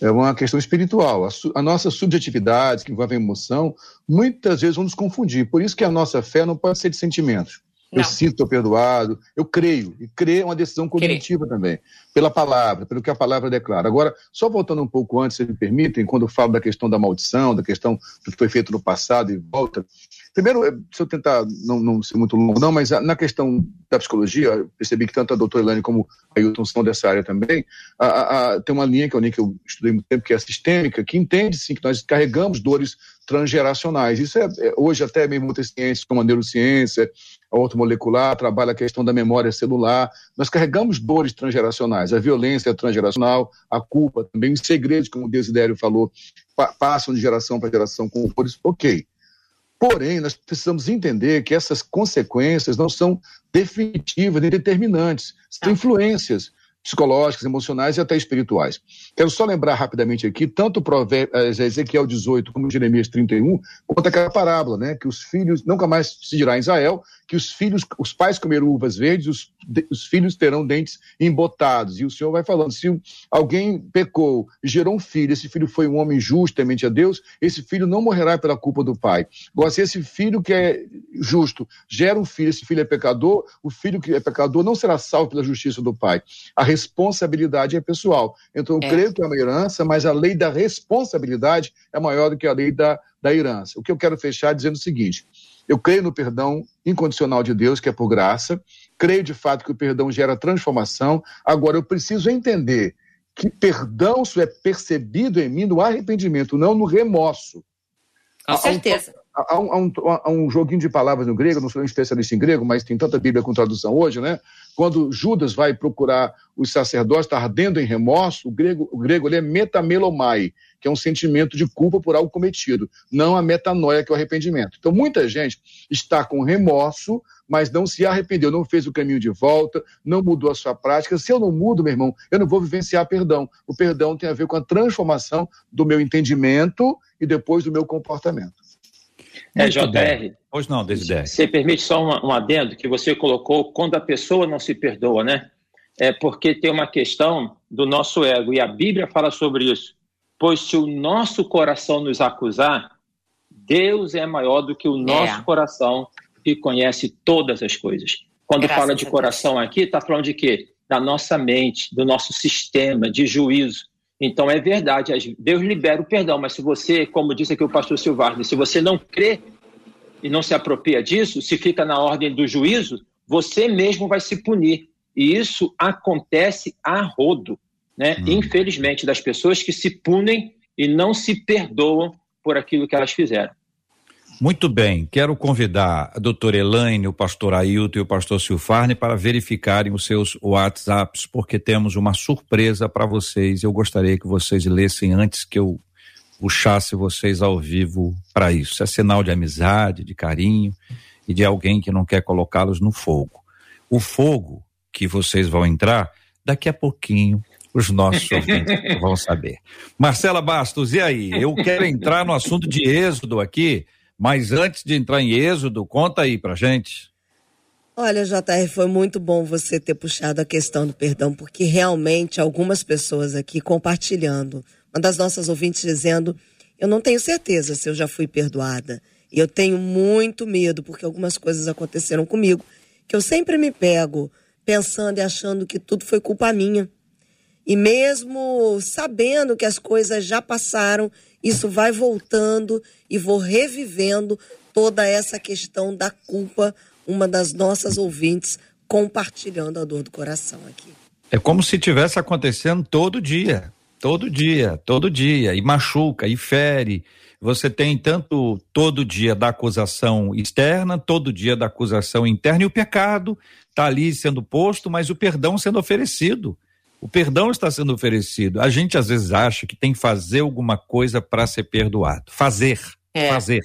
É uma questão espiritual. A, a nossa subjetividade, que envolve a emoção, muitas vezes vão nos confundir. Por isso que a nossa fé não pode ser de sentimentos. Não. Eu sinto, estou perdoado, eu creio. E crer é uma decisão cognitiva também, pela palavra, pelo que a palavra declara. Agora, só voltando um pouco antes, se me permitem, quando eu falo da questão da maldição, da questão do que foi feito no passado e volta. Primeiro, eh, se eu tentar não, não ser muito longo, não, mas na questão da psicologia, percebi que tanto a doutora Elaine como a Hilton são dessa área também. A, a, a, tem uma linha que é uma linha que eu estudei muito tempo, que é a sistêmica, que entende sim que nós carregamos dores transgeracionais. Isso é, é hoje até mesmo muitas ciências, como a neurociência, a ortomolecular, trabalha a questão da memória celular. Nós carregamos dores transgeracionais, a violência transgeracional, a culpa também, os segredos, como o Desidério falou, pa passam de geração para geração com horrores. Ok. Porém, nós precisamos entender que essas consequências não são definitivas nem determinantes, são influências psicológicas, emocionais e até espirituais. Quero só lembrar rapidamente aqui, tanto eh, Ezequiel 18 como Jeremias 31, conta aquela parábola, né? Que os filhos, nunca mais se dirá em Israel, que os filhos, os pais comeram uvas verdes, os, os filhos terão dentes embotados. E o Senhor vai falando, se alguém pecou gerou um filho, esse filho foi um homem justo, temente a Deus, esse filho não morrerá pela culpa do pai. Agora, se esse filho que é justo gera um filho, esse filho é pecador, o filho que é pecador não será salvo pela justiça do pai. A responsabilidade é pessoal. Então, eu é. creio que é uma herança, mas a lei da responsabilidade é maior do que a lei da, da herança. O que eu quero fechar dizendo o seguinte: eu creio no perdão incondicional de Deus, que é por graça, creio de fato que o perdão gera transformação. Agora, eu preciso entender que perdão só é percebido em mim no arrependimento, não no remorso. Com certeza. Há um, há, um, há um, joguinho de palavras no grego, não sou um especialista em grego, mas tem tanta Bíblia com tradução hoje, né? Quando Judas vai procurar os sacerdotes, está ardendo em remorso, o grego, o grego ele é metamelomai, que é um sentimento de culpa por algo cometido, não a metanoia, que é o arrependimento. Então, muita gente está com remorso, mas não se arrependeu, não fez o caminho de volta, não mudou a sua prática. Se eu não mudo, meu irmão, eu não vou vivenciar perdão. O perdão tem a ver com a transformação do meu entendimento e depois do meu comportamento. É, JR. Pois não, Desidério. Você permite só um, um adendo que você colocou quando a pessoa não se perdoa, né? É porque tem uma questão do nosso ego, e a Bíblia fala sobre isso. Pois se o nosso coração nos acusar, Deus é maior do que o nosso é. coração que conhece todas as coisas. Quando Graças fala de coração aqui, está falando de quê? Da nossa mente, do nosso sistema de juízo. Então é verdade, Deus libera o perdão, mas se você, como disse aqui o pastor Silvardo, se você não crê e não se apropria disso, se fica na ordem do juízo, você mesmo vai se punir. E isso acontece a rodo, né? Hum. Infelizmente, das pessoas que se punem e não se perdoam por aquilo que elas fizeram. Muito bem, quero convidar a doutora Elaine, o pastor Ailton e o pastor Silfarne para verificarem os seus WhatsApps, porque temos uma surpresa para vocês. Eu gostaria que vocês lessem antes que eu puxasse vocês ao vivo para isso. É sinal de amizade, de carinho e de alguém que não quer colocá-los no fogo. O fogo que vocês vão entrar, daqui a pouquinho os nossos ouvintes vão saber. Marcela Bastos, e aí? Eu quero entrar no assunto de êxodo aqui mas antes de entrar em Êxodo, conta aí pra gente. Olha, JR, foi muito bom você ter puxado a questão do perdão, porque realmente algumas pessoas aqui compartilhando, uma das nossas ouvintes dizendo: Eu não tenho certeza se eu já fui perdoada. E eu tenho muito medo, porque algumas coisas aconteceram comigo, que eu sempre me pego pensando e achando que tudo foi culpa minha. E mesmo sabendo que as coisas já passaram, isso vai voltando e vou revivendo toda essa questão da culpa, uma das nossas ouvintes compartilhando a dor do coração aqui. É como se tivesse acontecendo todo dia, todo dia, todo dia, e machuca, e fere. Você tem tanto todo dia da acusação externa, todo dia da acusação interna, e o pecado está ali sendo posto, mas o perdão sendo oferecido. O perdão está sendo oferecido. A gente às vezes acha que tem que fazer alguma coisa para ser perdoado. Fazer, é. fazer.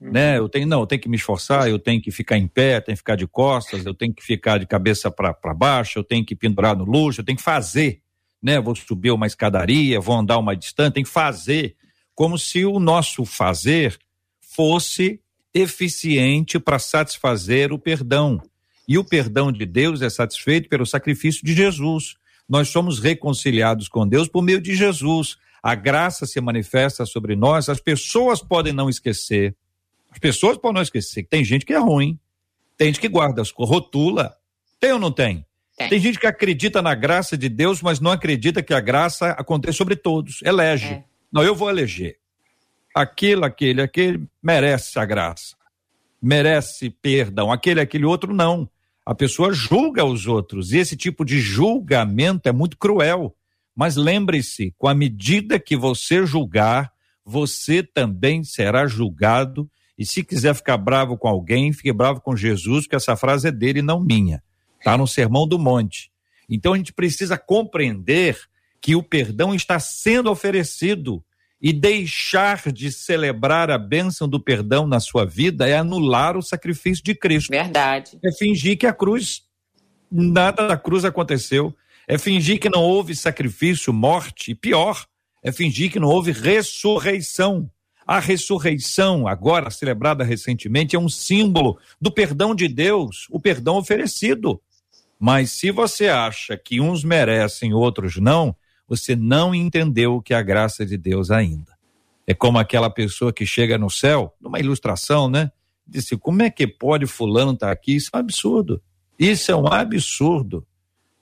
Uhum. Né? Eu tenho não, eu tenho que me esforçar, eu tenho que ficar em pé, tenho que ficar de costas, eu tenho que ficar de cabeça para baixo, eu tenho que pendurar no luxo, eu tenho que fazer, né? Vou subir uma escadaria, vou andar uma distância, tem que fazer, como se o nosso fazer fosse eficiente para satisfazer o perdão. E o perdão de Deus é satisfeito pelo sacrifício de Jesus nós somos reconciliados com Deus por meio de Jesus. A graça se manifesta sobre nós, as pessoas podem não esquecer. As pessoas podem não esquecer que tem gente que é ruim, tem gente que guarda, rotula. Tem ou não tem? Tem. tem gente que acredita na graça de Deus, mas não acredita que a graça acontece sobre todos. Elege. É. Não, eu vou eleger. Aquele, aquele, aquele merece a graça. Merece perdão. Aquele, aquele outro não. A pessoa julga os outros e esse tipo de julgamento é muito cruel. Mas lembre-se, com a medida que você julgar, você também será julgado. E se quiser ficar bravo com alguém, fique bravo com Jesus, porque essa frase é dele, não minha. Está no Sermão do Monte. Então a gente precisa compreender que o perdão está sendo oferecido e deixar de celebrar a bênção do perdão na sua vida é anular o sacrifício de Cristo. Verdade. É fingir que a cruz, nada da cruz aconteceu. É fingir que não houve sacrifício, morte, e pior, é fingir que não houve ressurreição. A ressurreição, agora celebrada recentemente, é um símbolo do perdão de Deus, o perdão oferecido. Mas se você acha que uns merecem, outros não, você não entendeu o que é a graça de Deus ainda. É como aquela pessoa que chega no céu, numa ilustração, né? Disse: como é que pode fulano estar tá aqui? Isso é um absurdo. Isso é um absurdo.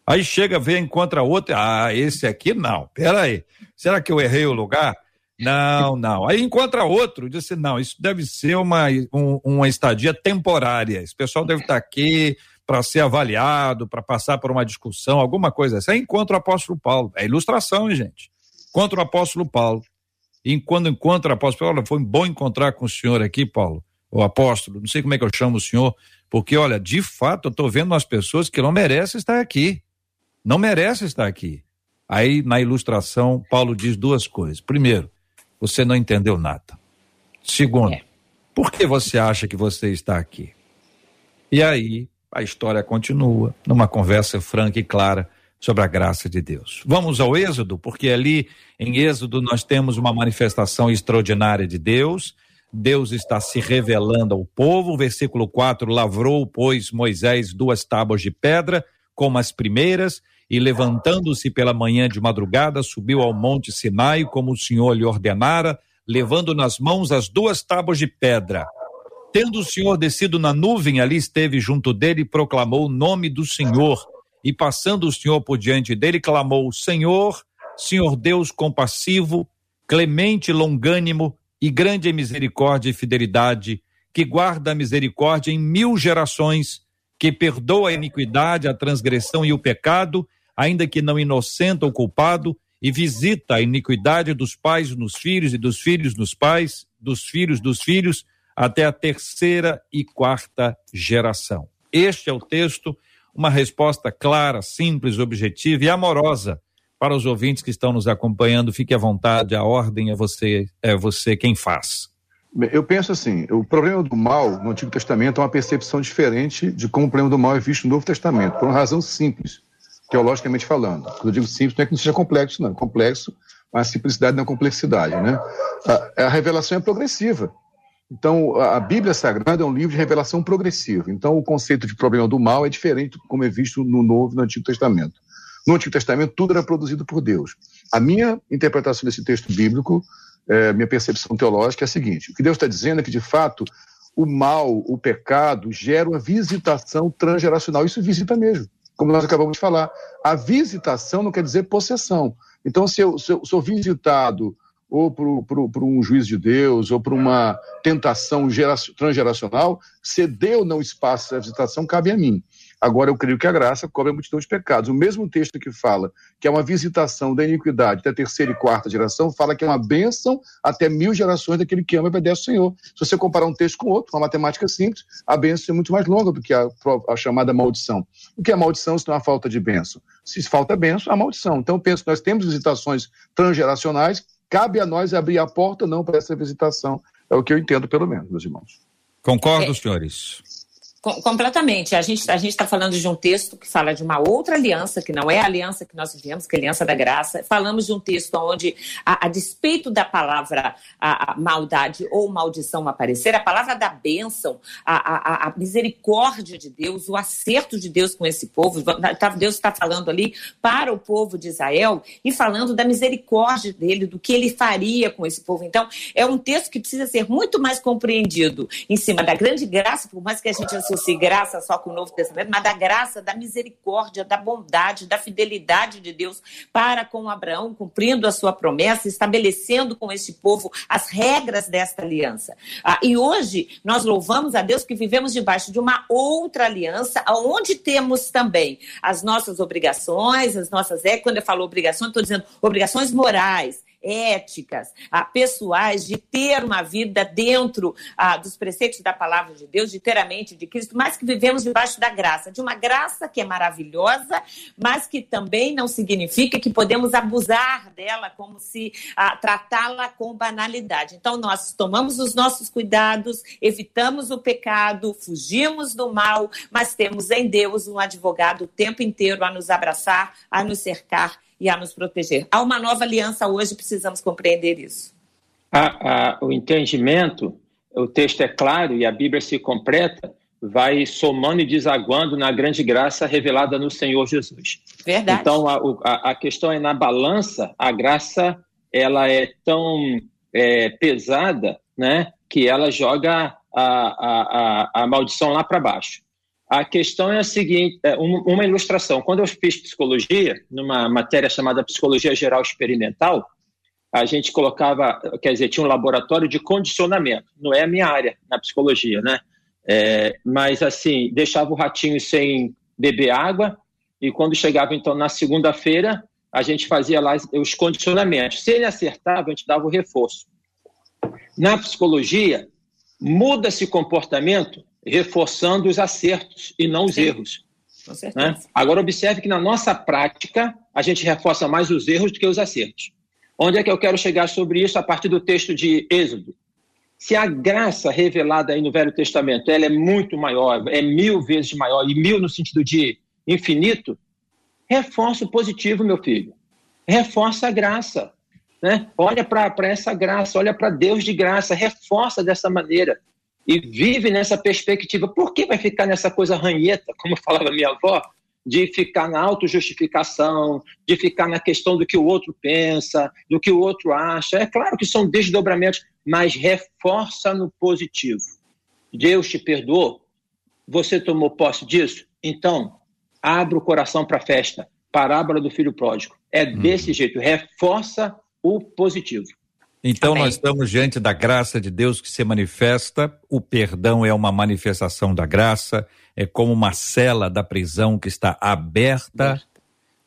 Aí chega, vê, encontra outro. Ah, esse aqui não. Peraí. Será que eu errei o lugar? Não, não. Aí encontra outro, disse: não, isso deve ser uma, um, uma estadia temporária. Esse pessoal deve estar tá aqui para ser avaliado, para passar por uma discussão, alguma coisa assim. Aí encontra o apóstolo Paulo. É ilustração, hein, gente? Encontra o apóstolo Paulo. E quando encontra o apóstolo Paulo, foi bom encontrar com o senhor aqui, Paulo, o apóstolo. Não sei como é que eu chamo o senhor, porque, olha, de fato, eu estou vendo umas pessoas que não merecem estar aqui. Não merecem estar aqui. Aí, na ilustração, Paulo diz duas coisas. Primeiro, você não entendeu nada. Segundo, é. por que você acha que você está aqui? E aí, a história continua numa conversa franca e clara sobre a graça de Deus. Vamos ao Êxodo, porque ali em Êxodo nós temos uma manifestação extraordinária de Deus. Deus está se revelando ao povo. Versículo 4: Lavrou, pois, Moisés duas tábuas de pedra, como as primeiras, e levantando-se pela manhã de madrugada, subiu ao monte Sinai, como o Senhor lhe ordenara, levando nas mãos as duas tábuas de pedra. Tendo o Senhor descido na nuvem, ali esteve junto dele e proclamou o nome do Senhor. E passando o Senhor por diante dele, clamou: Senhor, Senhor Deus compassivo, clemente, longânimo e grande em misericórdia e fidelidade, que guarda a misericórdia em mil gerações, que perdoa a iniquidade, a transgressão e o pecado, ainda que não inocenta o culpado, e visita a iniquidade dos pais nos filhos e dos filhos nos pais, dos filhos dos filhos, até a terceira e quarta geração. Este é o texto, uma resposta clara, simples, objetiva e amorosa para os ouvintes que estão nos acompanhando. Fique à vontade, a ordem é você, é você quem faz. Eu penso assim, o problema do mal no Antigo Testamento é uma percepção diferente de como o problema do mal é visto no Novo Testamento, por uma razão simples, teologicamente falando. Quando eu digo simples, não é que não seja complexo, não. Complexo, mas simplicidade não é complexidade, né? A, a revelação é progressiva. Então, a Bíblia Sagrada é um livro de revelação progressiva. Então, o conceito de problema do mal é diferente como é visto no Novo e no Antigo Testamento. No Antigo Testamento, tudo era produzido por Deus. A minha interpretação desse texto bíblico, é, minha percepção teológica é a seguinte: o que Deus está dizendo é que, de fato, o mal, o pecado, gera uma visitação transgeracional. Isso visita mesmo, como nós acabamos de falar. A visitação não quer dizer possessão. Então, se eu, se eu sou visitado ou por, um juiz de Deus, ou por uma tentação transgeracional, ceder ou não espaço à visitação cabe a mim. Agora, eu creio que a graça cobre a multidão de pecados. O mesmo texto que fala que é uma visitação da iniquidade até a terceira e quarta geração, fala que é uma bênção até mil gerações daquele que ama e obedece ao Senhor. Se você comparar um texto com outro, uma matemática simples, a bênção é muito mais longa do que a, a chamada maldição. O que é maldição se não há falta de bênção? Se falta bênção, há maldição. Então, eu penso que nós temos visitações transgeracionais, cabe a nós abrir a porta ou não para essa visitação. É o que eu entendo, pelo menos, meus irmãos. Concordo, é. senhores. Completamente. A gente a está falando de um texto que fala de uma outra aliança, que não é a aliança que nós vivemos, que é a aliança da graça. Falamos de um texto onde, a, a despeito da palavra a, a maldade ou maldição aparecer, a palavra da bênção, a, a, misericórdia de Deus, o acerto de Deus com esse povo. Tá, Deus está falando ali para o povo de Israel e falando da misericórdia dele, do que ele faria com esse povo. Então, é um texto que precisa ser muito mais compreendido em cima da grande graça, por mais que a gente associe graça só com o Novo Testamento, mas da graça, da misericórdia, da bondade, da fidelidade de Deus para com Abraão, cumprindo a sua promessa, estabelecendo com este povo as regras desta aliança. Ah, e hoje nós louvamos a Deus que vivemos debaixo de uma outra aliança, onde temos também as nossas obrigações, as nossas. É, quando eu falo obrigações, estou dizendo obrigações morais éticas, ah, pessoais, de ter uma vida dentro ah, dos preceitos da palavra de Deus, de ter a mente de Cristo, mas que vivemos debaixo da graça, de uma graça que é maravilhosa, mas que também não significa que podemos abusar dela como se ah, tratá-la com banalidade. Então, nós tomamos os nossos cuidados, evitamos o pecado, fugimos do mal, mas temos em Deus um advogado o tempo inteiro a nos abraçar, a nos cercar e a nos proteger. Há uma nova aliança hoje, precisamos compreender isso. A, a, o entendimento, o texto é claro e a Bíblia se completa, vai somando e desaguando na grande graça revelada no Senhor Jesus. Verdade. Então, a, a questão é na balança, a graça ela é tão é, pesada né, que ela joga a, a, a, a maldição lá para baixo. A questão é a seguinte: é uma ilustração. Quando eu fiz psicologia, numa matéria chamada Psicologia Geral Experimental, a gente colocava, quer dizer, tinha um laboratório de condicionamento. Não é a minha área na psicologia, né? É, mas assim, deixava o ratinho sem beber água e quando chegava então na segunda-feira, a gente fazia lá os condicionamentos. Se ele acertava, a gente dava o reforço. Na psicologia, muda esse comportamento reforçando os acertos e não os Sim. erros. Né? Agora, observe que na nossa prática, a gente reforça mais os erros do que os acertos. Onde é que eu quero chegar sobre isso a partir do texto de Êxodo? Se a graça revelada aí no Velho Testamento ela é muito maior, é mil vezes maior, e mil no sentido de infinito, reforça o positivo, meu filho. Reforça a graça. Né? Olha para essa graça, olha para Deus de graça, reforça dessa maneira e vive nessa perspectiva. Por que vai ficar nessa coisa ranheta, como [LAUGHS] falava minha avó, de ficar na autojustificação, de ficar na questão do que o outro pensa, do que o outro acha? É claro que são desdobramentos, mas reforça no positivo. Deus te perdoou? Você tomou posse disso? Então, abra o coração para a festa. Parábola do filho pródigo. É hum. desse jeito, reforça o positivo. Então Amém. nós estamos diante da graça de Deus que se manifesta, o perdão é uma manifestação da graça, é como uma cela da prisão que está aberta.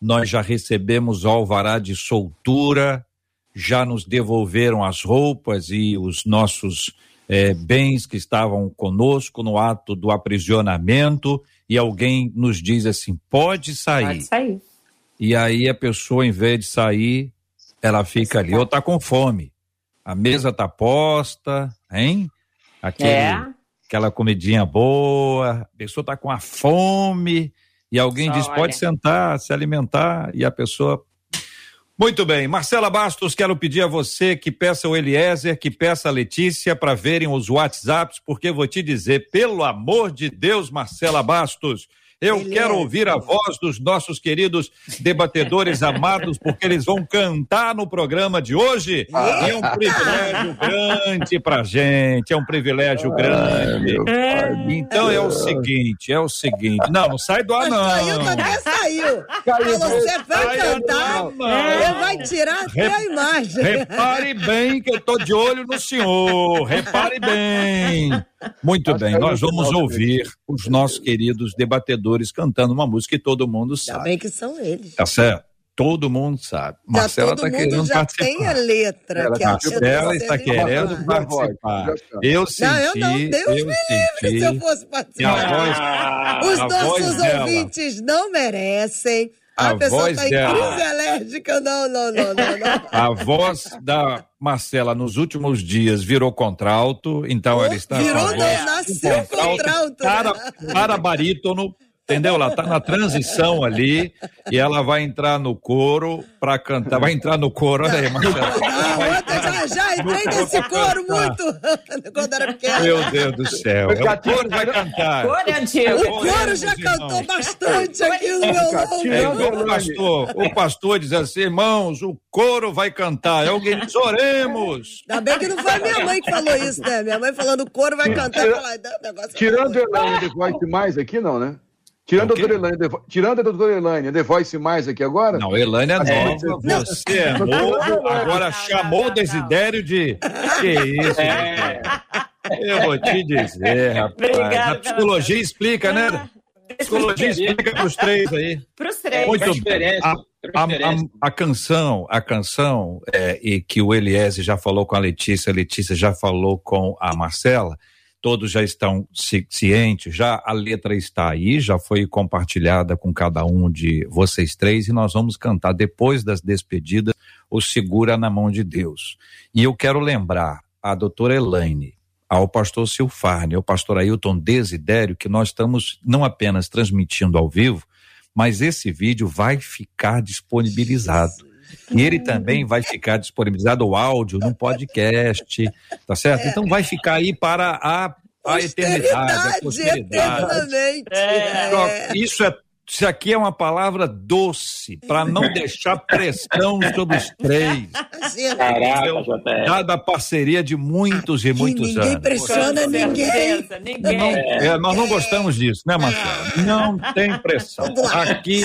Nós já recebemos o alvará de soltura, já nos devolveram as roupas e os nossos é, bens que estavam conosco no ato do aprisionamento, e alguém nos diz assim: pode sair. Pode sair. E aí a pessoa, em vez de sair, ela fica ali, ou tá com fome. A mesa tá posta, hein? Aquele, é. Aquela comidinha boa, a pessoa tá com a fome, e alguém Só diz, olha. pode sentar, se alimentar, e a pessoa muito bem, Marcela Bastos, quero pedir a você que peça o Eliezer, que peça a Letícia para verem os WhatsApps, porque vou te dizer, pelo amor de Deus, Marcela Bastos, eu Beleza. quero ouvir a voz dos nossos queridos debatedores amados, porque eles vão cantar no programa de hoje. Ah. é um privilégio [LAUGHS] grande pra gente, é um privilégio grande. então é o seguinte, é o seguinte. Não, não sai do ar, não. Saiu, até saiu. Caiu, você vai cantar, ele vai tirar a a imagem. Repare bem que eu tô de olho no senhor. Repare bem. Muito bem, nós vamos ouvir os nossos queridos debatedores cantando uma música que todo mundo sabe. Também que são eles. Tá certo? Todo mundo sabe. Já Marcela está querendo já participar. tem a letra. Ela, que Marcela está querendo participar. Eu senti, não, eu não. Deus eu me livre se eu fosse participar. Voz, Os nossos ouvintes não merecem. A, a pessoa voz tá crise alérgica. Não, não, não, não, não. A voz da Marcela nos últimos dias virou contralto, então oh, ela está. Virou, não, nasceu contralto. Para, para barítono Entendeu? Ela está na transição ali e ela vai entrar no coro para cantar. Vai entrar no coro, olha aí, Marcelo. [LAUGHS] Não, já, já entrei nesse coro muito [LAUGHS] quando era pequena. Meu Deus do céu. É o coro vai cantar. Coro antigo. O coro já cantou bastante aqui no meu nome. o, pastor, o pastor diz assim, irmãos, o coro vai cantar. É alguém diz, oremos. Ainda bem que não foi minha mãe que falou isso, né? Minha mãe falando o coro vai cantar. Tirando Elaine de voz mais aqui, não, né? Tirando a doutora Elaine, tirando a doutora Elaine, The Voice mais aqui agora? Não, Elaine é nova, você é novo, agora chamou o Desidério de. Que isso? É. Eu vou te dizer, rapaz. Obrigada, a psicologia explica, né? A psicologia explica para os três aí. Para os três. Muito bem. A, a, a, a, canção, a canção é, e que o Eliese já falou com a Letícia, a Letícia já falou com a Marcela todos já estão cientes, já a letra está aí, já foi compartilhada com cada um de vocês três e nós vamos cantar depois das despedidas o Segura na Mão de Deus. E eu quero lembrar a doutora Elaine, ao pastor Silfarne, ao pastor Ailton Desidério, que nós estamos não apenas transmitindo ao vivo, mas esse vídeo vai ficar disponibilizado. E ele também vai ficar disponibilizado o áudio no podcast, tá certo? É. Então vai ficar aí para a, a eternidade, a posteridade. É. Isso é isso aqui é uma palavra doce, para não [LAUGHS] deixar pressão sobre os três. Caraca, Dada a parceria de muitos e muitos ninguém anos. Ninguém pressiona ninguém. ninguém. Não, é, nós não gostamos disso, né, Marcelo? Não tem pressão. Aqui,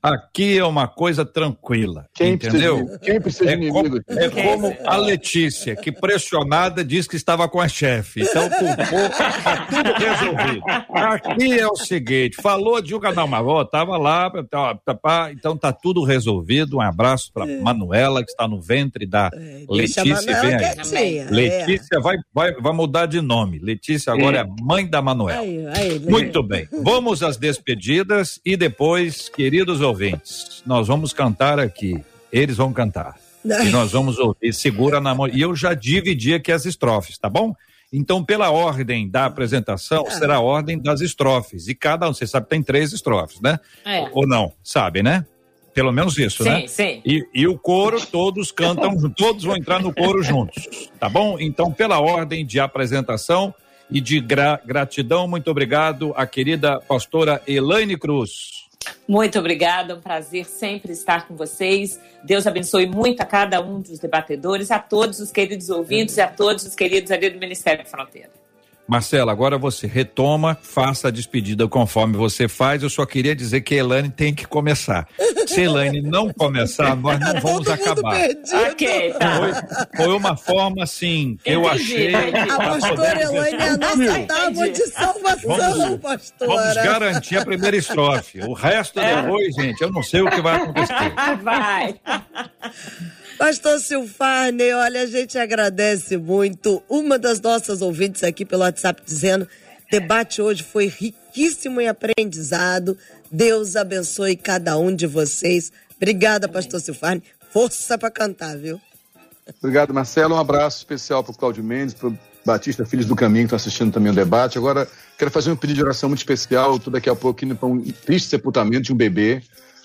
aqui é uma coisa tranquila, quem entendeu? Precisa, quem precisa é de como, é como a Letícia, que pressionada disse que estava com a chefe. Então, culpou, está tudo resolvido. Aqui é o seguinte, falou de um canal, mas avó estava lá, tá, tá, tá, então tá tudo resolvido. Um abraço para é. Manuela, que está no ventre da é, Letícia. Vem aí. É. Letícia vai, vai, vai mudar de nome. Letícia agora é, é mãe da Manuela. Aí, aí, Muito bem. Vamos às despedidas e depois, queridos ouvintes, nós vamos cantar aqui. Eles vão cantar. E nós vamos ouvir, segura na mão. E eu já dividi aqui as estrofes, tá bom? Então, pela ordem da apresentação, ah. será a ordem das estrofes. E cada um, você sabe, tem três estrofes, né? É. Ou não? Sabe, né? pelo menos isso, sim, né? Sim, sim. E, e o coro, todos cantam, [LAUGHS] todos vão entrar no coro juntos, tá bom? Então, pela ordem de apresentação e de gra gratidão, muito obrigado à querida pastora Elaine Cruz. Muito obrigada, é um prazer sempre estar com vocês. Deus abençoe muito a cada um dos debatedores, a todos os queridos ouvintes e a todos os queridos ali do Ministério da Fronteira. Marcela, agora você retoma, faça a despedida conforme você faz. Eu só queria dizer que a Elaine tem que começar. Se a Elaine não começar, nós não vamos acabar. Ok, tá. Foi, foi, uma forma, assim, que eu achei. A pastora Elaine é a nossa tábua de salvação, vamos, pastora. Vamos garantir a primeira estrofe. O resto é. depois, gente, eu não sei o que vai acontecer. [LAUGHS] Vai. Pastor Silfarne, olha, a gente agradece muito. Uma das nossas ouvintes aqui pelo WhatsApp dizendo: debate hoje foi riquíssimo em aprendizado. Deus abençoe cada um de vocês. Obrigada, Pastor Silfarne. Força para cantar, viu? Obrigado, Marcelo. Um abraço especial para o Cláudio Mendes, para o Batista Filhos do Caminho, que estão assistindo também o debate. Agora, quero fazer um pedido de oração muito especial. Estou daqui a pouco indo para um triste sepultamento de um bebê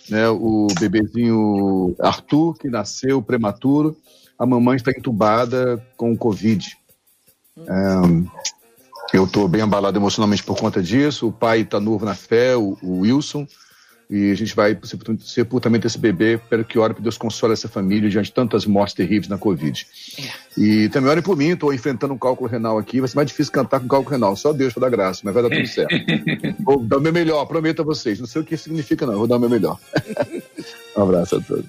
né, o bebezinho Arthur, que nasceu prematuro, a mamãe está entubada com Covid. É, eu estou bem abalado emocionalmente por conta disso. O pai está novo na fé, o, o Wilson, e a gente vai sepultamento desse bebê. Espero que ore para Deus console essa família diante de tantas mortes terríveis na Covid. É. E também orem por mim, estou enfrentando um cálculo renal aqui. Vai ser mais difícil cantar com cálculo renal. Só Deus para dar graça, mas vai dar tudo certo. [LAUGHS] vou dar o meu melhor, prometo a vocês. Não sei o que significa, não. Vou dar o meu melhor. [LAUGHS] um abraço a todos.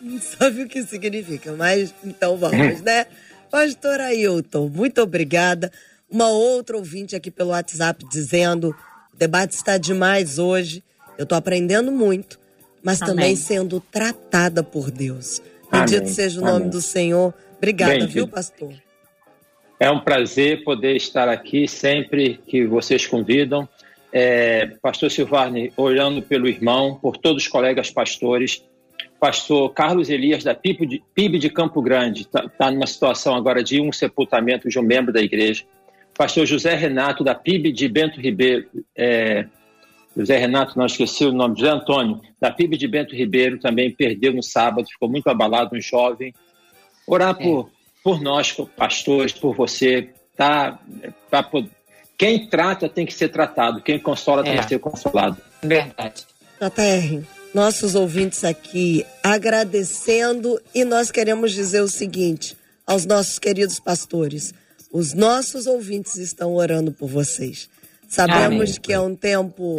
Não sabe o que significa, mas então vamos, né? Pastor Ailton, muito obrigada. Uma outra ouvinte aqui pelo WhatsApp dizendo: o debate está demais hoje. Eu estou aprendendo muito, mas Amém. também sendo tratada por Deus. Bendito Amém. seja o nome Amém. do Senhor. Obrigada, Bendito. viu, pastor? É um prazer poder estar aqui sempre que vocês convidam. É, pastor Silvarne, orando pelo irmão, por todos os colegas pastores. Pastor Carlos Elias, da PIB de, PIB de Campo Grande, está tá numa situação agora de um sepultamento de um membro da igreja. Pastor José Renato, da PIB de Bento Ribeiro, é, José Renato, não esqueci o nome, José Antônio, da PIB de Bento Ribeiro, também perdeu no sábado, ficou muito abalado, um jovem. Orar é. por, por nós, pastores, por você, tá? Pra, quem trata tem que ser tratado, quem consola é. tem que ser consolado. Verdade. JR, nossos ouvintes aqui agradecendo e nós queremos dizer o seguinte aos nossos queridos pastores: os nossos ouvintes estão orando por vocês. Sabemos que é um tempo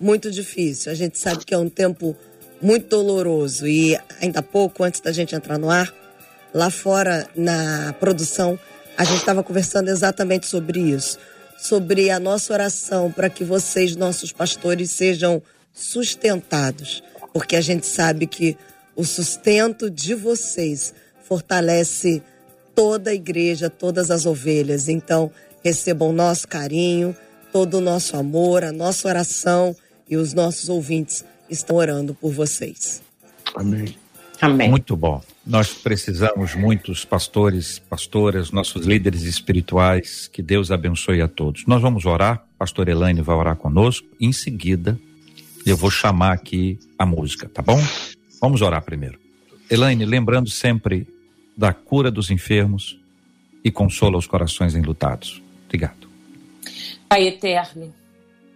muito difícil, a gente sabe que é um tempo muito doloroso. E ainda há pouco, antes da gente entrar no ar, lá fora na produção, a gente estava conversando exatamente sobre isso, sobre a nossa oração para que vocês, nossos pastores, sejam sustentados, porque a gente sabe que o sustento de vocês fortalece toda a igreja, todas as ovelhas. Então, recebam nosso carinho, todo o nosso amor, a nossa oração e os nossos ouvintes estão orando por vocês. Amém. Amém. Muito bom. Nós precisamos muitos pastores, pastoras, nossos líderes espirituais. Que Deus abençoe a todos. Nós vamos orar. Pastor Elaine vai orar conosco. Em seguida, eu vou chamar aqui a música, tá bom? Vamos orar primeiro. Elaine, lembrando sempre da cura dos enfermos e consola os corações enlutados. Obrigado. Pai eterno,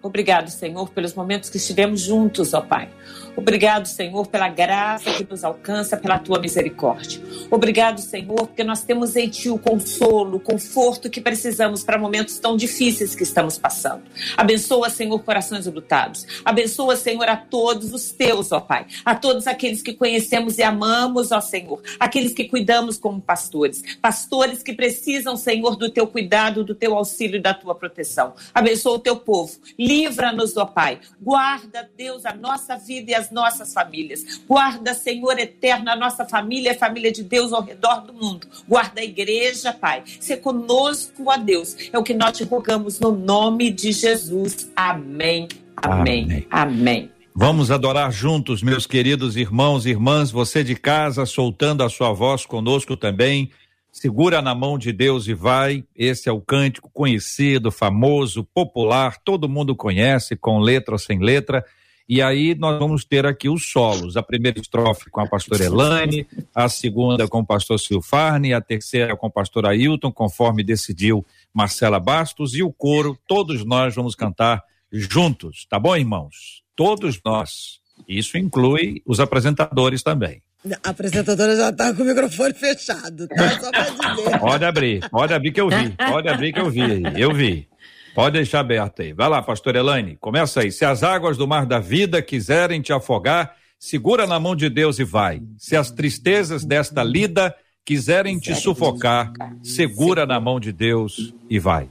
obrigado, Senhor, pelos momentos que estivemos juntos, ó Pai. Obrigado, Senhor, pela graça que nos alcança, pela tua misericórdia. Obrigado, Senhor, porque nós temos em ti o consolo, o conforto que precisamos para momentos tão difíceis que estamos passando. Abençoa, Senhor, corações lutados. Abençoa, Senhor, a todos os teus, ó Pai. A todos aqueles que conhecemos e amamos, ó Senhor. Aqueles que cuidamos como pastores. Pastores que precisam, Senhor, do teu cuidado, do teu auxílio e da tua proteção. Abençoa o teu povo. Livra-nos, ó Pai. Guarda, Deus, a nossa vida e as nossas famílias. Guarda, Senhor eterno, a nossa família, a família de Deus ao redor do mundo. Guarda a igreja, Pai. Se conosco, ó Deus. É o que nós te rogamos no nome de Jesus. Amém. Amém. Amém. Amém. Vamos adorar juntos, meus queridos irmãos e irmãs, você de casa, soltando a sua voz conosco também. Segura na mão de Deus e vai. Esse é o cântico conhecido, famoso, popular, todo mundo conhece, com letra ou sem letra E aí nós vamos ter aqui os solos. A primeira estrofe com a pastora Elane, a segunda com o pastor Silfarne, a terceira com o pastor Ailton, conforme decidiu Marcela Bastos, e o coro, todos nós vamos cantar juntos, tá bom, irmãos? Todos nós. Isso inclui os apresentadores também. A apresentadora já está com o microfone fechado, tá? Só pra dizer. Pode abrir, pode abrir que eu vi. Pode abrir que eu vi aí. Eu vi. Pode deixar aberto aí. Vai lá, pastor Elaine, começa aí. Se as águas do mar da vida quiserem te afogar, segura na mão de Deus e vai. Se as tristezas desta lida quiserem te sufocar, segura na mão de Deus e vai.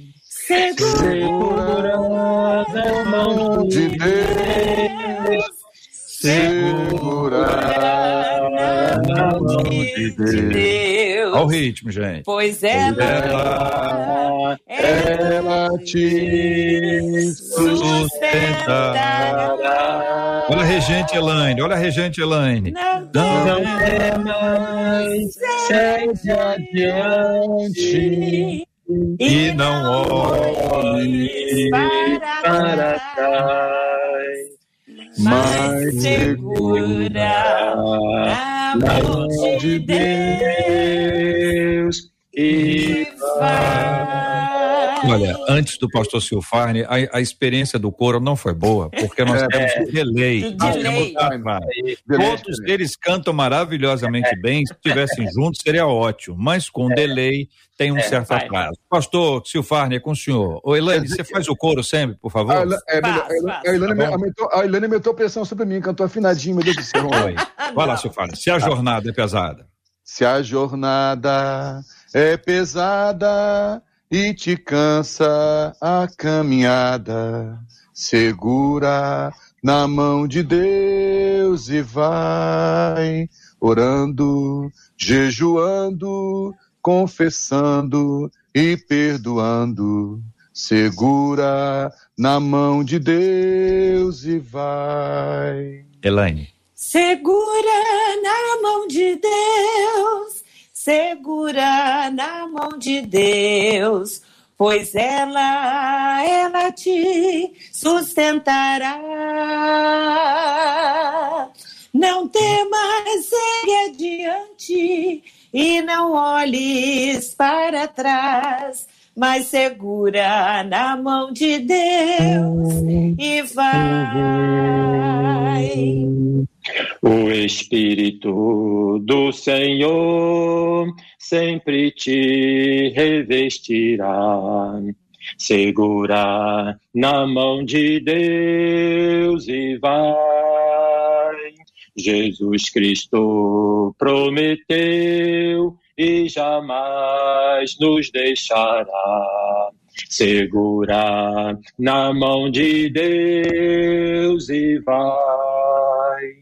Segura na mão de Deus. Segura na mão de Deus. Olha o ritmo, gente. Pois ela, ela, ela te sustentará. Olha a regente Elaine, olha a regente Elaine. Não, não mais, segue adiante e não olhe para trás, mas segura na mão de Deus e vai. Olha, antes do pastor Silfarne, a, a, experiência do coro não foi boa, porque nós temos um delay. Nós temos Todos eles cantam maravilhosamente bem, se estivessem juntos seria ótimo, mas com delay tem um é, certo vai. atraso. Pastor Silfarne, é com o senhor. Ô, Elaine, você faz o coro sempre, por favor? A, Elaine tá aumentou, a Elaine aumentou pressão sobre mim, cantou afinadinho, meu Deus do céu. Vai lá, Silfarne. Se a jornada é pesada. Se a jornada é pesada e te cansa a caminhada. Segura na mão de Deus e vai orando, jejuando, confessando e perdoando. Segura na mão de Deus e vai. Elaine. Segura na mão de Deus segura na mão de Deus, pois ela, ela te sustentará. Não temas, segue adiante e não olhes para trás, mas segura na mão de Deus e vai. O Espírito do Senhor sempre te revestirá. Segura na mão de Deus e vai. Jesus Cristo prometeu e jamais nos deixará. Segura na mão de Deus e vai.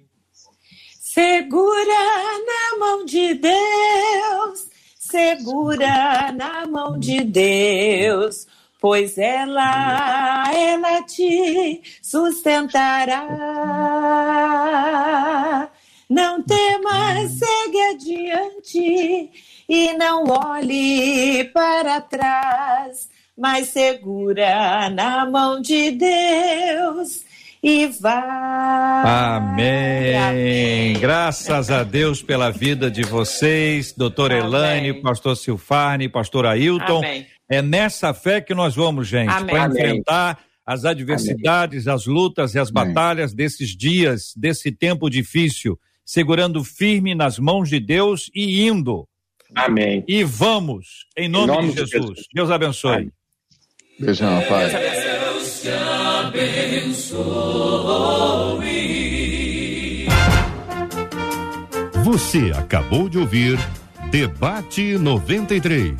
Segura na mão de Deus, segura na mão de Deus, pois ela, ela te sustentará. Não temas, segue adiante e não olhe para trás, mas segura na mão de Deus e vai. Amém. Amém. Graças a Deus pela vida de vocês, doutor Elaine, pastor Silfarne, pastor Ailton. Amém. É nessa fé que nós vamos, gente, para enfrentar as adversidades, Amém. as lutas e as batalhas desses dias, desse tempo difícil, segurando firme nas mãos de Deus e indo. Amém. E vamos, em nome, em nome de, Jesus. de Jesus. Deus abençoe. Amém. Beijão, Pai. Deus te abençoe. Você acabou de ouvir Debate 93.